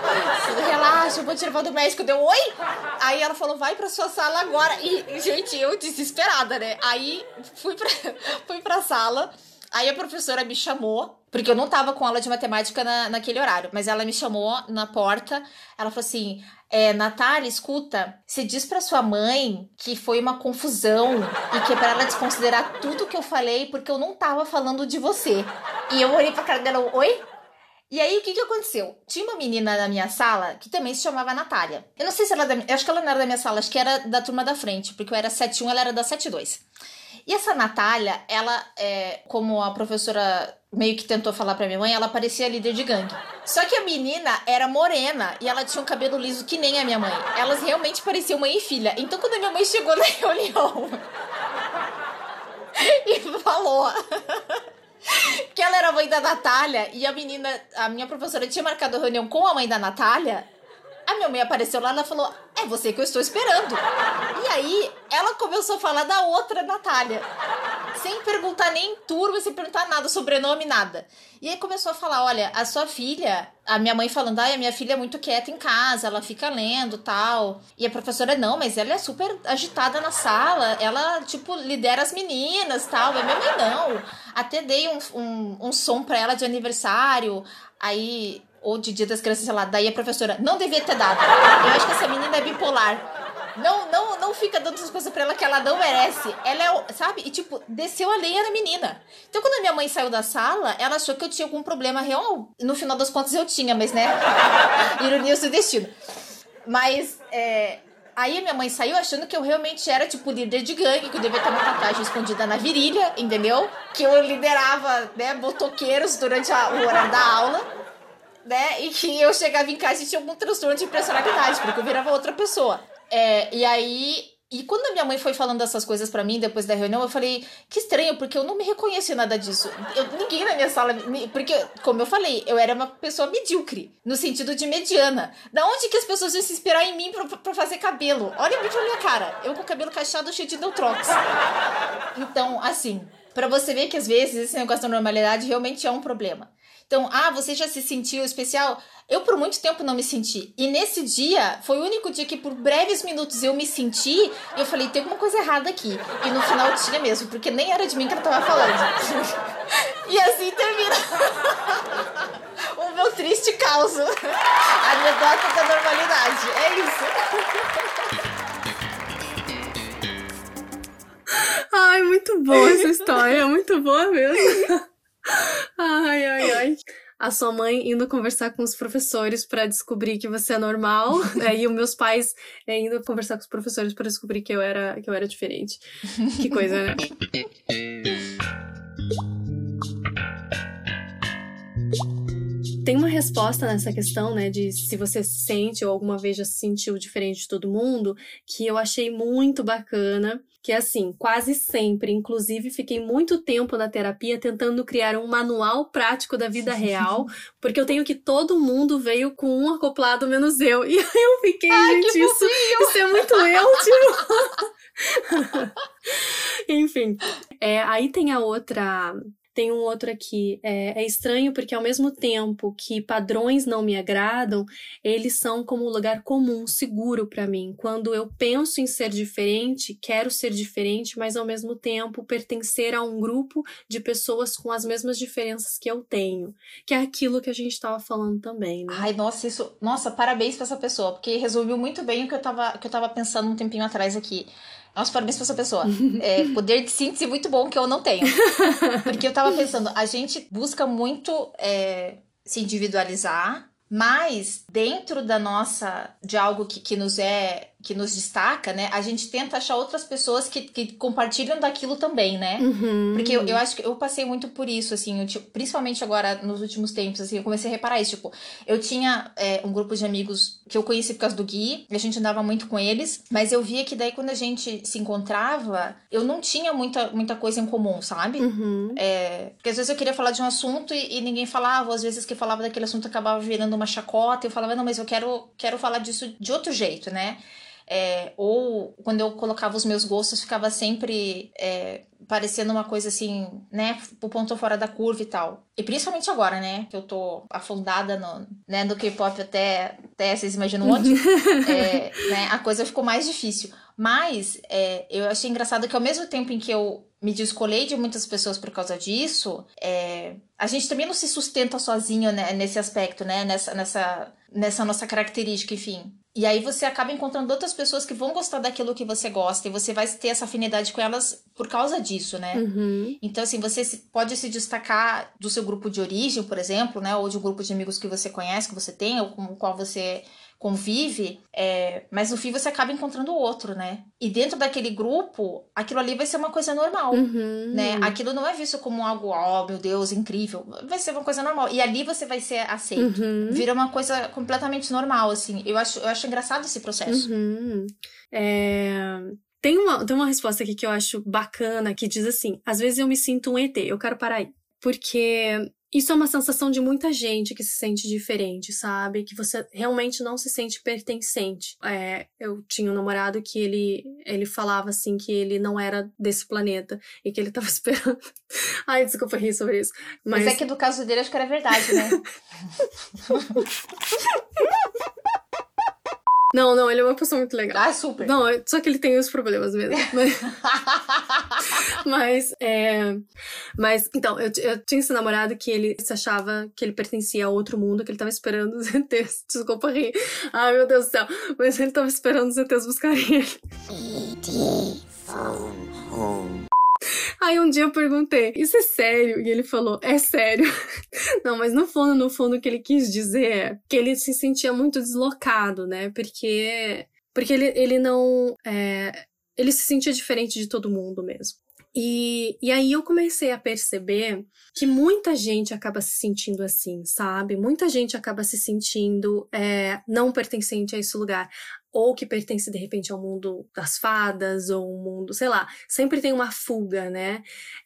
Speaker 2: Relaxa, eu vou te levar do médico. Deu, oi? Aí ela falou, vai pra sua sala agora. E, gente, eu desesperada, né? Aí fui pra, [laughs] fui pra sala. Aí a professora me chamou, porque eu não tava com aula de matemática na, naquele horário, mas ela me chamou na porta. Ela falou assim: é, Natália, escuta, você diz pra sua mãe que foi uma confusão e que é pra ela desconsiderar tudo que eu falei porque eu não tava falando de você. E eu olhei pra cara dela, oi? E aí, o que que aconteceu? Tinha uma menina na minha sala que também se chamava Natália. Eu não sei se ela da, acho que ela não era da minha sala, acho que era da turma da frente, porque eu era 71, ela era da 72. E essa Natália, ela, é, como a professora meio que tentou falar pra minha mãe, ela parecia líder de gangue. Só que a menina era morena e ela tinha um cabelo liso que nem a minha mãe. Elas realmente pareciam mãe e filha. Então, quando a minha mãe chegou na [laughs] reunião e falou [laughs] que ela era a mãe da Natália e a menina, a minha professora tinha marcado a reunião com a mãe da Natália, a minha mãe apareceu lá e ela falou: É você que eu estou esperando. E aí ela começou a falar da outra Natália. Sem perguntar nem turma, sem perguntar nada, sobrenome, nada. E aí começou a falar: Olha, a sua filha, a minha mãe falando: Ai, a minha filha é muito quieta em casa, ela fica lendo tal. E a professora: Não, mas ela é super agitada na sala, ela, tipo, lidera as meninas tal. E a minha mãe: Não. Até dei um, um, um som pra ela de aniversário. Aí ou de dia das crianças, sei lá, daí a professora não devia ter dado. Eu acho que essa menina é bipolar. Não, não, não fica dando essas coisas pra ela que ela não merece. Ela é, sabe? E tipo, desceu a lenha na menina. Então quando a minha mãe saiu da sala, ela achou que eu tinha algum problema real. No final das contas eu tinha, mas né? [laughs] Ironia do destino. Mas, é, Aí minha mãe saiu achando que eu realmente era, tipo, líder de gangue, que eu devia ter uma tatuagem escondida na virilha, entendeu? Que eu liderava, né, botoqueiros durante a, o horário da aula né? E que eu chegava em casa e tinha algum transtorno de personalidade, porque eu virava outra pessoa. É, e aí. E quando a minha mãe foi falando essas coisas para mim depois da reunião, eu falei, que estranho, porque eu não me reconheço em nada disso. Eu, ninguém na minha sala. Porque, como eu falei, eu era uma pessoa medíocre, no sentido de mediana. Da onde que as pessoas iam se inspirar em mim pra, fazer cabelo? Olha bem pra minha cara. Eu com cabelo cacheado cheio de neutrox. Então, assim, para você ver que às vezes esse negócio da normalidade realmente é um problema. Então, ah, você já se sentiu especial? Eu por muito tempo não me senti. E nesse dia, foi o único dia que por breves minutos eu me senti e eu falei, tem alguma coisa errada aqui. E no final tinha mesmo, porque nem era de mim que ela tava falando. [laughs] e assim termina [laughs] o meu triste caos. A anedota da normalidade. É
Speaker 3: isso. Ai, muito boa essa história, muito boa mesmo. Ai, ai, ai. A sua mãe indo conversar com os professores para descobrir que você é normal, [laughs] né? e os meus pais é, indo conversar com os professores para descobrir que eu era que eu era diferente. Que coisa, né? Tem uma resposta nessa questão, né, de se você se sente ou alguma vez já se sentiu diferente de todo mundo, que eu achei muito bacana, que é assim, quase sempre, inclusive fiquei muito tempo na terapia tentando criar um manual prático da vida [laughs] real, porque eu tenho que todo mundo veio com um acoplado menos eu. [laughs] E aí eu fiquei,
Speaker 2: Ai,
Speaker 3: gente, isso, isso é muito eu, tipo. [laughs] Enfim, é, aí tem a outra. Tem um outro aqui. É, é estranho porque, ao mesmo tempo que padrões não me agradam, eles são como um lugar comum, seguro para mim. Quando eu penso em ser diferente, quero ser diferente, mas ao mesmo tempo pertencer a um grupo de pessoas com as mesmas diferenças que eu tenho. Que é aquilo que a gente estava falando também, né?
Speaker 2: Ai, nossa, isso. Nossa, parabéns pra essa pessoa, porque resolveu muito bem o que eu tava, que eu tava pensando um tempinho atrás aqui. Nossa, parabéns pra essa pessoa. É, poder de síntese muito bom que eu não tenho. Porque eu tava pensando, a gente busca muito é, se individualizar, mas dentro da nossa. de algo que, que nos é. Que nos destaca, né? A gente tenta achar outras pessoas que, que compartilham daquilo também, né?
Speaker 3: Uhum.
Speaker 2: Porque eu, eu acho que eu passei muito por isso, assim, eu, tipo, principalmente agora nos últimos tempos, assim, eu comecei a reparar isso. Tipo, eu tinha é, um grupo de amigos que eu conheci por causa do Gui, e a gente andava muito com eles, mas eu via que daí quando a gente se encontrava, eu não tinha muita, muita coisa em comum, sabe?
Speaker 3: Uhum.
Speaker 2: É, porque às vezes eu queria falar de um assunto e, e ninguém falava, ou às vezes que falava daquele assunto acabava virando uma chacota, e eu falava, não, mas eu quero, quero falar disso de outro jeito, né? É, ou quando eu colocava os meus gostos, ficava sempre é, parecendo uma coisa assim, né, pro ponto fora da curva e tal. E principalmente agora, né, que eu tô afundada no, né, no K-pop até, até vocês imaginam onde, [laughs] é, né, a coisa ficou mais difícil. Mas é, eu achei engraçado que ao mesmo tempo em que eu me descolei de muitas pessoas por causa disso, é, a gente também não se sustenta sozinho né, nesse aspecto, né, nessa, nessa, nessa nossa característica, enfim. E aí você acaba encontrando outras pessoas que vão gostar daquilo que você gosta e você vai ter essa afinidade com elas por causa disso, né?
Speaker 3: Uhum.
Speaker 2: Então, assim, você pode se destacar do seu grupo de origem, por exemplo, né? Ou de um grupo de amigos que você conhece, que você tem, ou com o qual você convive, é, mas no fim você acaba encontrando outro, né? E dentro daquele grupo, aquilo ali vai ser uma coisa normal,
Speaker 3: uhum.
Speaker 2: né? Aquilo não é visto como algo, oh, meu Deus, incrível. Vai ser uma coisa normal. E ali você vai ser aceito.
Speaker 3: Uhum.
Speaker 2: Vira uma coisa completamente normal, assim. Eu acho, eu acho engraçado esse processo.
Speaker 3: Uhum. É... Tem uma, tem uma resposta aqui que eu acho bacana, que diz assim, às vezes eu me sinto um ET, eu quero parar aí. Porque isso é uma sensação de muita gente que se sente diferente, sabe? Que você realmente não se sente pertencente. É, eu tinha um namorado que ele, ele falava assim que ele não era desse planeta e que ele tava [laughs] esperando. Ai, desculpa rir sobre isso. Mas,
Speaker 2: Mas é que do caso dele acho que era verdade, né? [laughs]
Speaker 3: Não, não, ele é uma pessoa muito legal.
Speaker 2: Ah, super.
Speaker 3: Não, só que ele tem os problemas mesmo. [laughs] Mas, mas, é, mas então, eu, eu, tinha esse namorado que ele se achava que ele pertencia a outro mundo, que ele tava esperando os ETs. [laughs] Desculpa rir. Ai, meu Deus do céu. Mas ele tava esperando os ETs buscarem ele.
Speaker 12: E.T. phone home. [laughs]
Speaker 3: Aí um dia eu perguntei, isso é sério? E ele falou, é sério. [laughs] Não, mas no fundo, no fundo, o que ele quis dizer é que ele se sentia muito deslocado, né? Porque, porque ele, ele não. É, ele se sentia diferente de todo mundo mesmo. E, e aí eu comecei a perceber que muita gente acaba se sentindo assim, sabe? Muita gente acaba se sentindo é, não pertencente a esse lugar. Ou que pertence de repente ao mundo das fadas, ou um mundo, sei lá, sempre tem uma fuga, né?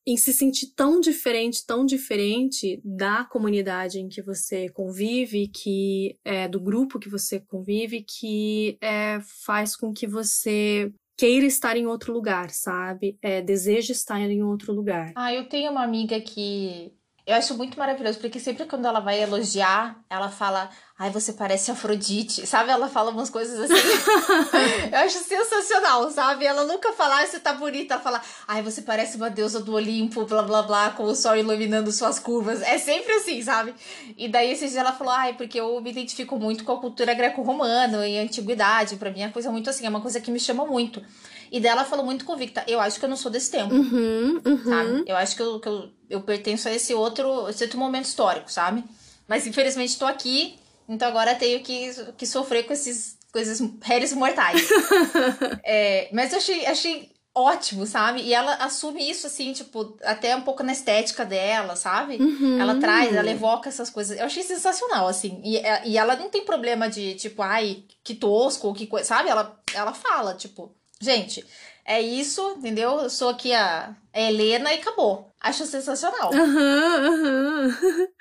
Speaker 3: Em se sentir tão diferente, tão diferente da comunidade em que você convive, que é do grupo que você convive, que é, faz com que você queira estar em outro lugar, sabe? É, deseja estar em outro lugar.
Speaker 2: Ah, eu tenho uma amiga que eu acho muito maravilhoso, porque sempre quando ela vai elogiar, ela fala, ai, você parece Afrodite, [laughs] sabe? Ela fala umas coisas assim. [laughs] eu acho sensacional, sabe? Ela nunca fala, ai, você tá bonita, ela fala, ai, você parece uma deusa do Olimpo, blá blá blá, com o sol iluminando suas curvas. É sempre assim, sabe? E daí esses dias ela falou, ai, porque eu me identifico muito com a cultura greco-romana e a antiguidade, pra mim é coisa muito assim, é uma coisa que me chama muito. E dela falou muito convicta, eu acho que eu não sou desse tempo.
Speaker 3: Uhum, uhum.
Speaker 2: Sabe? Eu acho que, eu, que eu, eu pertenço a esse outro, esse outro momento histórico, sabe? Mas infelizmente tô aqui, então agora tenho que, que sofrer com esses, com esses réis mortais. [laughs] é, mas eu achei, achei ótimo, sabe? E ela assume isso, assim, tipo, até um pouco na estética dela, sabe?
Speaker 3: Uhum.
Speaker 2: Ela traz, ela evoca essas coisas. Eu achei sensacional, assim. E, e ela não tem problema de, tipo, ai, que tosco, que coisa, sabe? Ela, ela fala, tipo, gente, é isso, entendeu? Eu sou aqui a, Helena e acabou. Acho sensacional.
Speaker 3: Aham, aham. [laughs]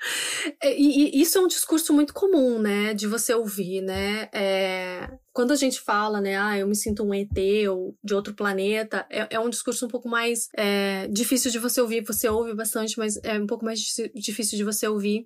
Speaker 3: E, e, isso é um discurso muito comum, né? De você ouvir, né? É, quando a gente fala, né? Ah, eu me sinto um ET ou de outro planeta, é, é um discurso um pouco mais é, difícil de você ouvir. Você ouve bastante, mas é um pouco mais difícil de você ouvir.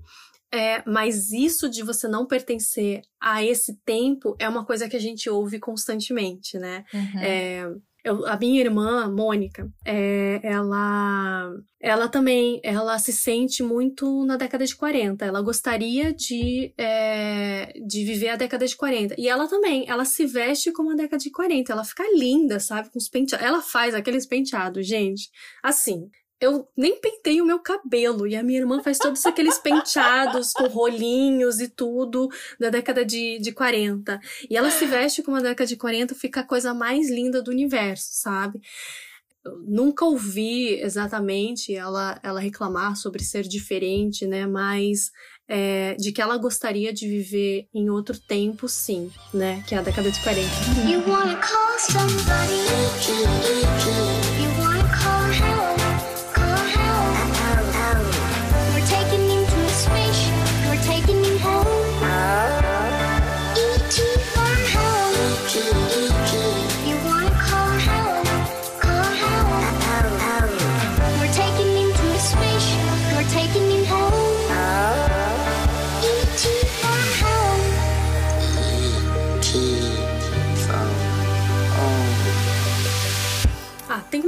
Speaker 3: É, mas isso de você não pertencer a esse tempo é uma coisa que a gente ouve constantemente, né?
Speaker 2: Uhum.
Speaker 3: É, eu, a minha irmã, Mônica, é, ela, ela também, ela se sente muito na década de 40. Ela gostaria de, é, de viver a década de 40. E ela também, ela se veste como a década de 40. Ela fica linda, sabe? Com os penteados. Ela faz aqueles penteados, gente. Assim, eu nem pentei o meu cabelo. E a minha irmã faz todos aqueles penteados com rolinhos e tudo da década de, de 40. E ela se veste como a década de 40, fica a coisa mais linda do universo, sabe? Eu nunca ouvi exatamente ela, ela reclamar sobre ser diferente, né? Mas é, de que ela gostaria de viver em outro tempo, sim, né? Que é a década de 40.
Speaker 9: You wanna call somebody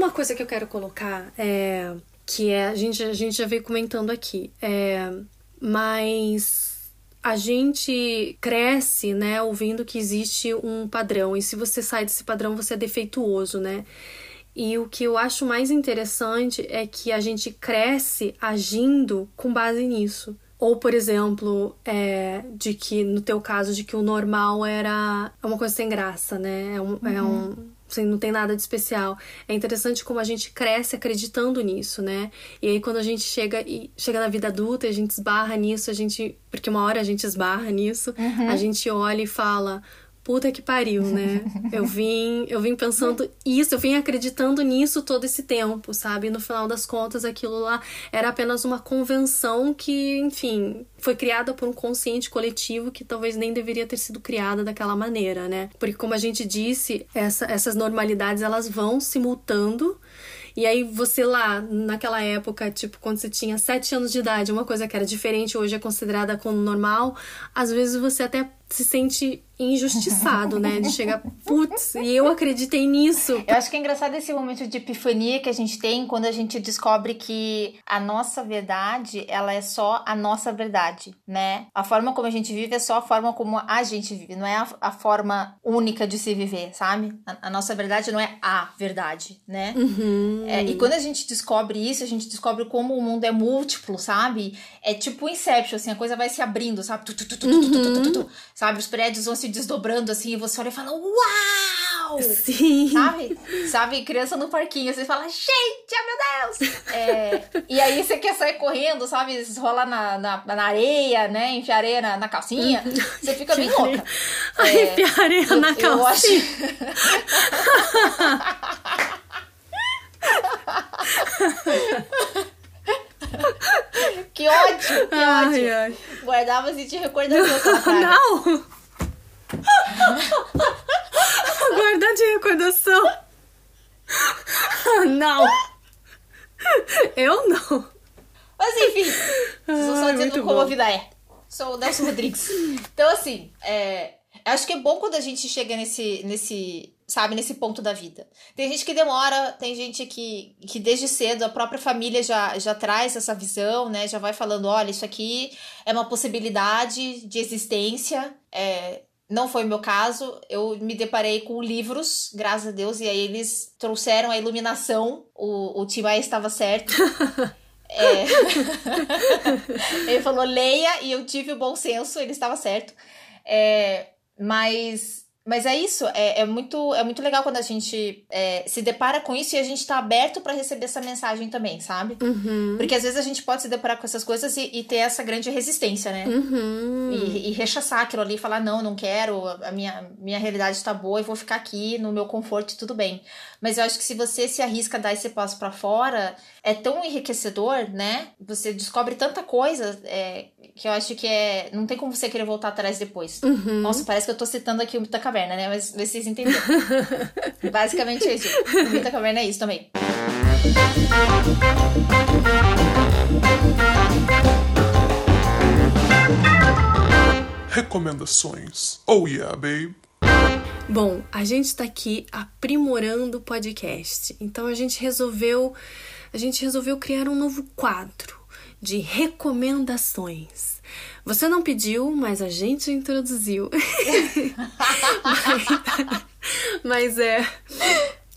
Speaker 3: uma coisa que eu quero colocar, é, que é, a gente, a gente já veio comentando aqui, é, mas a gente cresce, né, ouvindo que existe um padrão, e se você sai desse padrão, você é defeituoso, né? E o que eu acho mais interessante é que a gente cresce agindo com base nisso. Ou, por exemplo, é, de que, no teu caso, de que o normal era é uma coisa sem graça, né? É um, é um assim, não tem nada de especial. É interessante como a gente cresce acreditando nisso, né? E aí quando a gente chega e chega na vida adulta, a gente esbarra nisso, a gente, porque uma hora a gente esbarra nisso,
Speaker 2: Uhum.
Speaker 3: a gente olha e fala, puta que pariu, né? Eu vim, eu vim pensando isso, eu vim acreditando nisso todo esse tempo, sabe? E no final das contas, aquilo lá era apenas uma convenção que, enfim, foi criada por um consciente coletivo que talvez nem deveria ter sido criada daquela maneira, né? Porque como a gente disse, essa- essas normalidades elas vão se mutando e aí você lá, naquela época, tipo, quando você tinha sete anos de idade, uma coisa que era diferente hoje é considerada como normal, às vezes você até se sente injustiçado, né? De chegar, putz, e eu acreditei nisso.
Speaker 2: Eu acho que é engraçado esse momento de epifania que a gente tem quando a gente descobre que a nossa verdade, ela é só a nossa verdade, né? A forma como a gente vive é só a forma como a gente vive, não é a, a forma única de se viver, sabe? A, a nossa verdade não é a verdade, né? É, e quando a gente descobre isso, a gente descobre como o mundo é múltiplo, sabe? É tipo Inception, assim, a coisa vai se abrindo, sabe? Tu, tu, tu, tu, Sabe? Os prédios vão se desdobrando, assim, e você olha e fala, uau!
Speaker 3: Sim.
Speaker 2: Sabe? Sabe? Criança no parquinho, você fala, gente, oh meu Deus! É, e aí você quer sair correndo, sabe? Rolar na, na, na areia, né? Enfiar areia na, na calcinha. Você fica bem louca. [laughs]
Speaker 3: Ai, enfiar areia na
Speaker 2: É, eu acho-
Speaker 3: calcinha. [laughs] [laughs] [laughs]
Speaker 2: Que ódio, que
Speaker 3: Ai,
Speaker 2: ódio.
Speaker 3: ai.
Speaker 2: Guardava assim de recordação. praga. [laughs]
Speaker 3: Não! [laughs] Guardar de recordação. Não! Eu não.
Speaker 2: Mas enfim, não
Speaker 3: Ai,
Speaker 2: estão dizendo como
Speaker 3: bom.
Speaker 2: a vida é. Sou o Nelson Rodrigues. Então, assim, é, acho que é bom quando a gente chega nesse, nesse, sabe, nesse ponto da vida. Tem gente que demora, tem gente que, que desde cedo a própria família já, já traz essa visão, né? Já vai falando, olha, isso aqui é uma possibilidade de existência. É, não foi o meu caso. Eu me deparei com livros, graças a Deus, e aí eles trouxeram a iluminação. O, o Tim Maia estava certo. [laughs] É. [laughs] ele falou leia e eu tive o bom senso, ele estava certo. É, mas, mas é isso, é, é, muito, é muito legal quando a gente é, se depara com isso e a gente tá aberto para receber essa mensagem também, sabe?
Speaker 3: Uhum.
Speaker 2: Porque às vezes a gente pode se deparar com essas coisas e, e ter essa grande resistência, né?
Speaker 3: Uhum.
Speaker 2: E, e rechaçar aquilo ali e falar, não, não quero, a minha, minha realidade tá boa e vou ficar aqui no meu conforto e tudo bem. Mas eu acho que se você se arrisca a dar esse passo pra fora, é tão enriquecedor, né? Você descobre tanta coisa é, que eu acho que é. Não tem como você querer voltar atrás depois.
Speaker 3: Uhum.
Speaker 2: Nossa, parece que eu tô citando aqui o Mito da Caverna, né? Mas vocês entenderam. [laughs] Basicamente é isso. O Mito da Caverna é isso também.
Speaker 13: Recomendações. Oh yeah, babe.
Speaker 3: Bom, a gente tá aqui aprimorando o podcast. Então a gente resolveu a gente resolveu criar um novo quadro de recomendações. Você não pediu, mas a gente introduziu. mas, [laughs] mas é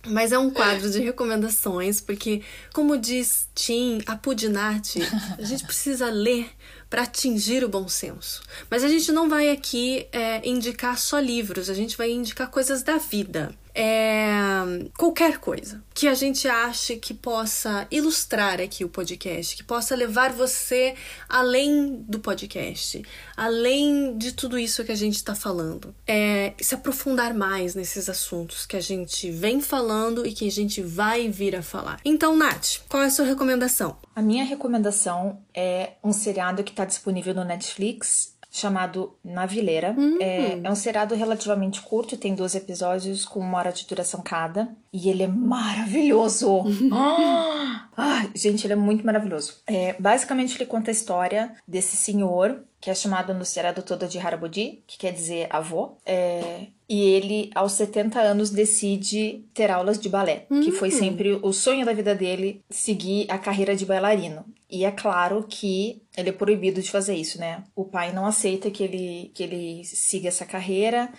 Speaker 3: Mas é um quadro de recomendações, porque, como diz Tim Apudinati, a gente precisa ler para atingir o bom senso. Mas a gente não vai aqui é, indicar só livros, a gente vai indicar coisas da vida. É, qualquer coisa que a gente ache que possa ilustrar aqui o podcast, que possa levar você além do podcast, além de tudo isso que a gente está falando. É, se aprofundar mais nesses assuntos que a gente vem falando e que a gente vai vir a falar. Então, Nath, qual é a sua recomendação?
Speaker 2: A minha recomendação é um seriado que está disponível no Netflix chamado Navileira. É, é um seriado relativamente curto, tem 12 episódios com uma hora de duração cada. E ele é maravilhoso! [laughs] Ah, gente, ele é muito maravilhoso. É, basicamente, ele conta a história desse senhor, que é chamado no seriado todo de Harabuji, que quer dizer avô. É, e ele, aos 70 anos, decide ter aulas de balé, que foi sempre o sonho da vida dele, seguir a carreira de bailarino. E é claro que ele é proibido de fazer isso, né? O pai não aceita que ele, que ele siga essa carreira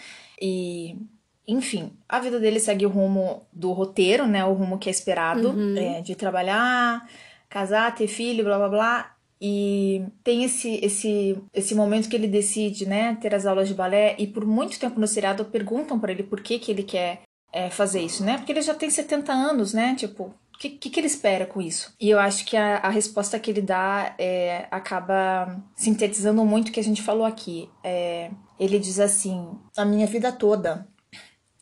Speaker 2: e enfim, a vida dele segue o rumo do roteiro, né? O rumo que é esperado,
Speaker 3: Uhum.
Speaker 2: é, de trabalhar, casar, ter filho, blá blá blá. E tem esse, esse, esse momento que ele decide, né, ter as aulas de balé. E por muito tempo no seriado perguntam pra ele por que, que ele quer é, fazer isso, né? Porque ele já tem 70 anos, né? Tipo, o que, que, que ele espera com isso? E eu acho que a, a resposta que ele dá é, acaba sintetizando muito o que a gente falou aqui. É, ele diz assim: a minha vida toda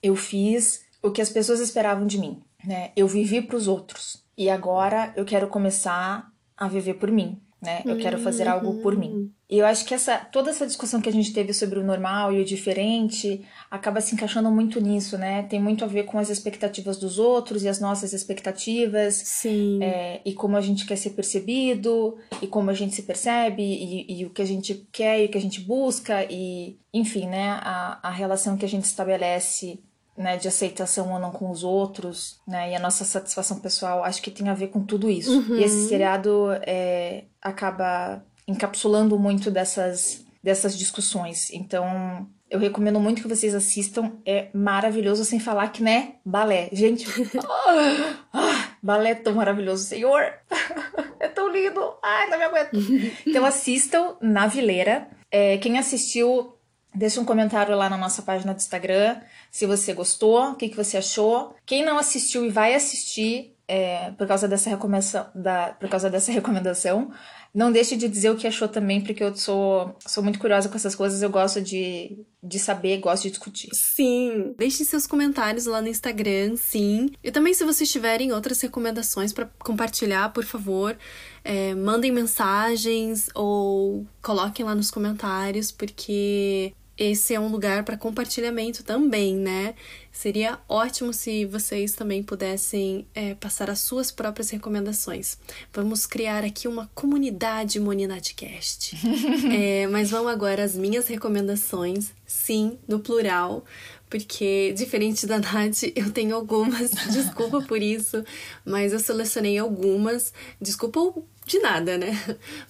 Speaker 2: eu fiz o que as pessoas esperavam de mim, né? Eu vivi para os outros e agora eu quero começar a viver por mim, né? Eu quero fazer algo por mim. E eu acho que essa toda essa discussão que a gente teve sobre o normal e o diferente acaba se encaixando muito nisso, né? Tem muito a ver com as expectativas dos outros e as nossas expectativas.
Speaker 3: Sim.
Speaker 2: É, e como a gente quer ser percebido, e como a gente se percebe, e, e o que a gente quer e o que a gente busca, e enfim, né? A, a relação que a gente estabelece né, de aceitação ou não com os outros, né, e a nossa satisfação pessoal, acho que tem a ver com tudo isso.
Speaker 3: Uhum.
Speaker 2: E esse seriado é, acaba encapsulando muito dessas, dessas discussões. Então, eu recomendo muito que vocês assistam. É maravilhoso, sem falar que, né, balé. Gente, [laughs] ah, ah, balé é tão maravilhoso, senhor. [laughs] É tão lindo. Ai, não me aguento. [laughs] Então, assistam na Vileira. É, quem assistiu, deixa um comentário lá na nossa página do Instagram se você gostou, o que, que você achou. Quem não assistiu e vai assistir é, por causa dessa recomendação, da, por causa dessa [laughs] recomendação, não deixe de dizer o que achou também, porque eu sou, sou muito curiosa com essas coisas, eu gosto de, de saber, gosto de discutir.
Speaker 3: Sim, deixem seus comentários lá no Instagram, sim. E também, se vocês tiverem outras recomendações para compartilhar, por favor, é, mandem mensagens ou coloquem lá nos comentários, porque esse é um lugar para compartilhamento também, né? Seria ótimo se vocês também pudessem é, passar as suas próprias recomendações. Vamos criar aqui uma comunidade Moninatcast. [laughs] é, mas vamos agora às minhas recomendações, sim, no plural, porque diferente da Nath, eu tenho algumas, [laughs] desculpa por isso, mas eu selecionei algumas, desculpa de nada, né?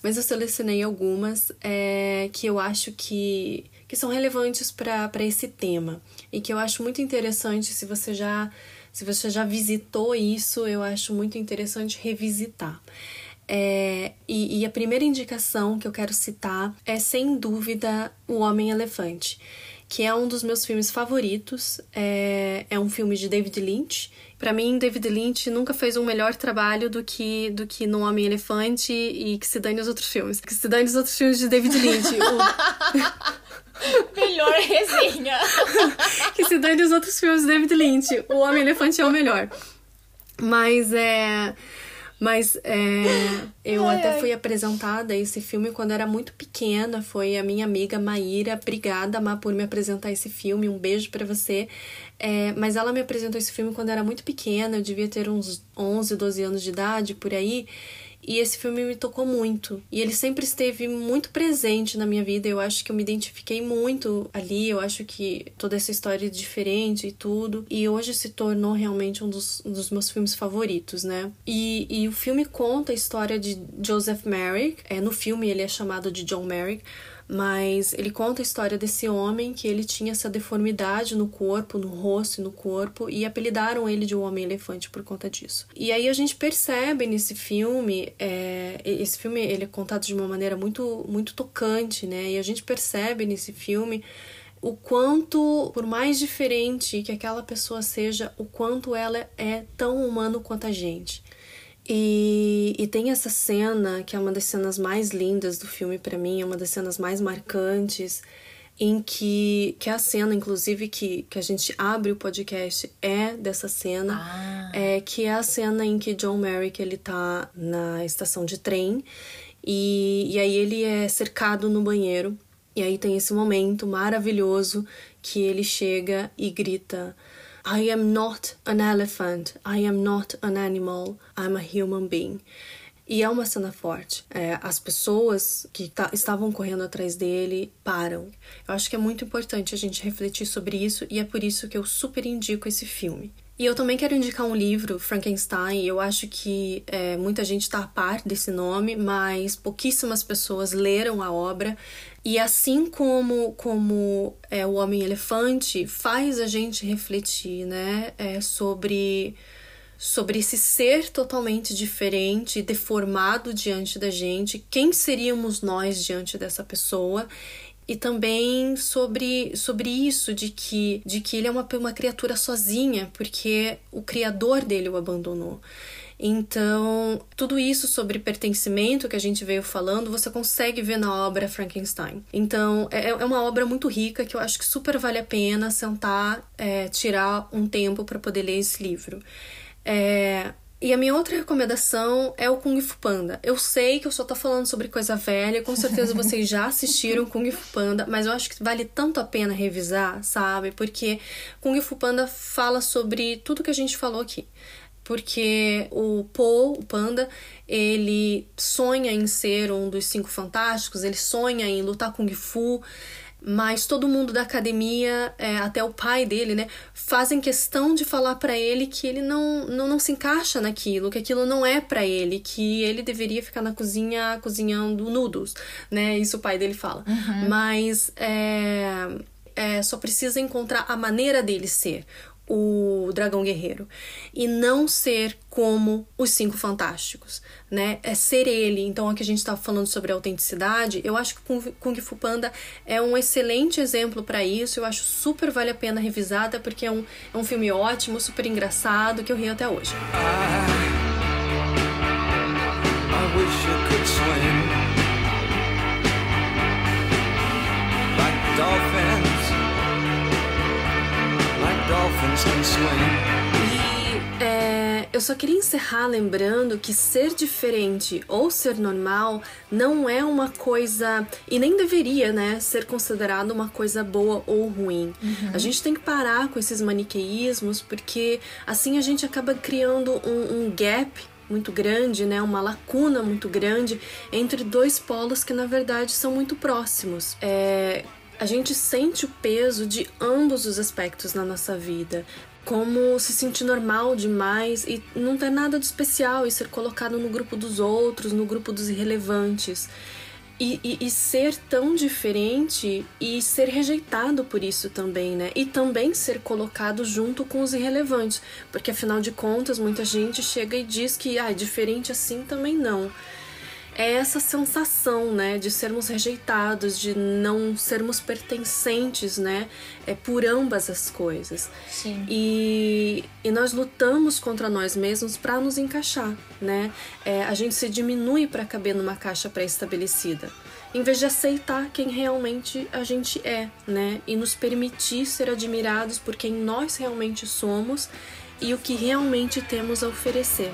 Speaker 3: Mas eu selecionei algumas é, que eu acho que, que são relevantes para esse tema e que eu acho muito interessante se você já se você já visitou isso, eu acho muito interessante revisitar. É, e, e a primeira indicação que eu quero citar é, sem dúvida, O Homem-Elefante que é um dos meus filmes favoritos. É, é um filme de David Lynch. Para mim, David Lynch nunca fez um melhor trabalho do que do que no Homem Elefante e que se dane os outros filmes. Que se dane os outros filmes de David Lynch. [laughs] O...
Speaker 2: Melhor resenha. [laughs]
Speaker 3: que se dane os outros filmes de David Lynch. O Homem Elefante é o melhor. Mas é. Mas é, eu
Speaker 2: Ai,
Speaker 3: até
Speaker 2: ai.
Speaker 3: fui apresentada a esse filme quando era muito pequena. Foi a minha amiga Maíra. Obrigada, Má, por me apresentar esse filme. Um beijo pra você. É, mas ela me apresentou esse filme quando era muito pequena. Eu devia ter uns 11, 12 anos de idade, por aí. E esse filme me tocou muito. E ele sempre esteve muito presente na minha vida. Eu acho que eu me identifiquei muito ali. Eu acho que toda essa história é diferente e tudo. E hoje se tornou realmente um dos, um dos meus filmes favoritos, né? E, e o filme conta a história de Joseph Merrick. É, no filme ele é chamado de John Merrick. Mas ele conta a história desse homem que ele tinha essa deformidade no corpo, no rosto e no corpo, e apelidaram ele de o Homem-Elefante por conta disso. E aí a gente percebe nesse filme, é, esse filme ele é contado de uma maneira muito, muito tocante, né? E a gente percebe nesse filme o quanto, por mais diferente que aquela pessoa seja, o quanto ela é tão humano quanto a gente. E, e tem essa cena que é uma das cenas mais lindas do filme para mim, é uma das cenas mais marcantes, em que, que é a cena, inclusive, que, que a gente abre o podcast é dessa cena,
Speaker 2: Ah.
Speaker 3: é que é a cena em que John Merrick ele tá na estação de trem e, e aí ele é cercado no banheiro e aí tem esse momento maravilhoso que ele chega e grita I am not an elephant, I am not an animal, I'm a human being. E é uma cena forte. É, as pessoas que ta- estavam correndo atrás dele param. Eu acho que é muito importante a gente refletir sobre isso e é por isso que eu super indico esse filme. E eu também quero indicar um livro, Frankenstein. Eu acho que é, muita gente está a par desse nome, mas pouquíssimas pessoas leram a obra. E assim como, como é, o Homem-Elefante, faz a gente refletir né, é, sobre sobre esse ser totalmente diferente, deformado diante da gente, quem seríamos nós diante dessa pessoa e também sobre, sobre isso de que, de que ele é uma, uma criatura sozinha, porque o criador dele o abandonou. Então, tudo isso sobre pertencimento que a gente veio falando, você consegue ver na obra Frankenstein. Então, é, é uma obra muito rica que eu acho que super vale a pena sentar, é, tirar um tempo para poder ler esse livro. É, e a minha outra recomendação é o Kung Fu Panda. Eu sei que eu só tô falando sobre coisa velha, com certeza vocês já assistiram Kung Fu Panda, mas eu acho que vale tanto a pena revisar, sabe? Porque Kung Fu Panda fala sobre tudo que a gente falou aqui. Porque o Po, o panda, ele sonha em ser um dos cinco fantásticos, ele sonha em lutar Kung Fu, mas todo mundo da academia, é, até o pai dele, né, fazem questão de falar para ele que ele não, não, não se encaixa naquilo, que aquilo não é para ele, que ele deveria ficar na cozinha cozinhando noodles, né? Isso o pai dele fala. Mas é, é, só precisa encontrar a maneira dele ser o dragão guerreiro e não ser como os cinco fantásticos, né? É ser ele. Então, aqui a gente estava falando sobre autenticidade. Eu acho que Kung- Fu Panda é um excelente exemplo para isso. Eu acho super vale a pena revisada porque é um, é um filme ótimo, super engraçado que eu rio até hoje.
Speaker 6: I wish I
Speaker 3: E é, eu só queria encerrar lembrando que ser diferente ou ser normal não é uma coisa. E nem deveria, né? Ser considerado uma coisa boa ou ruim.
Speaker 2: Uhum.
Speaker 3: A gente tem que parar com esses maniqueísmos, porque assim a gente acaba criando um, um gap muito grande, né, uma lacuna muito grande entre dois polos que na verdade são muito próximos. É, a gente sente o peso de ambos os aspectos na nossa vida. Como se sentir normal demais e não ter nada de especial e ser colocado no grupo dos outros, no grupo dos irrelevantes. E, e, e ser tão diferente e ser rejeitado por isso também, né? E também ser colocado junto com os irrelevantes. Porque afinal de contas, muita gente chega e diz que ah, diferente assim também não é essa sensação, né, de sermos rejeitados, de não sermos pertencentes, né, é por ambas as coisas.
Speaker 2: Sim.
Speaker 3: E, e nós lutamos contra nós mesmos para nos encaixar, né? É, a gente se diminui para caber numa caixa pré-estabelecida, em vez de aceitar quem realmente a gente é, né? E nos permitir ser admirados por quem nós realmente somos e o que realmente temos a oferecer.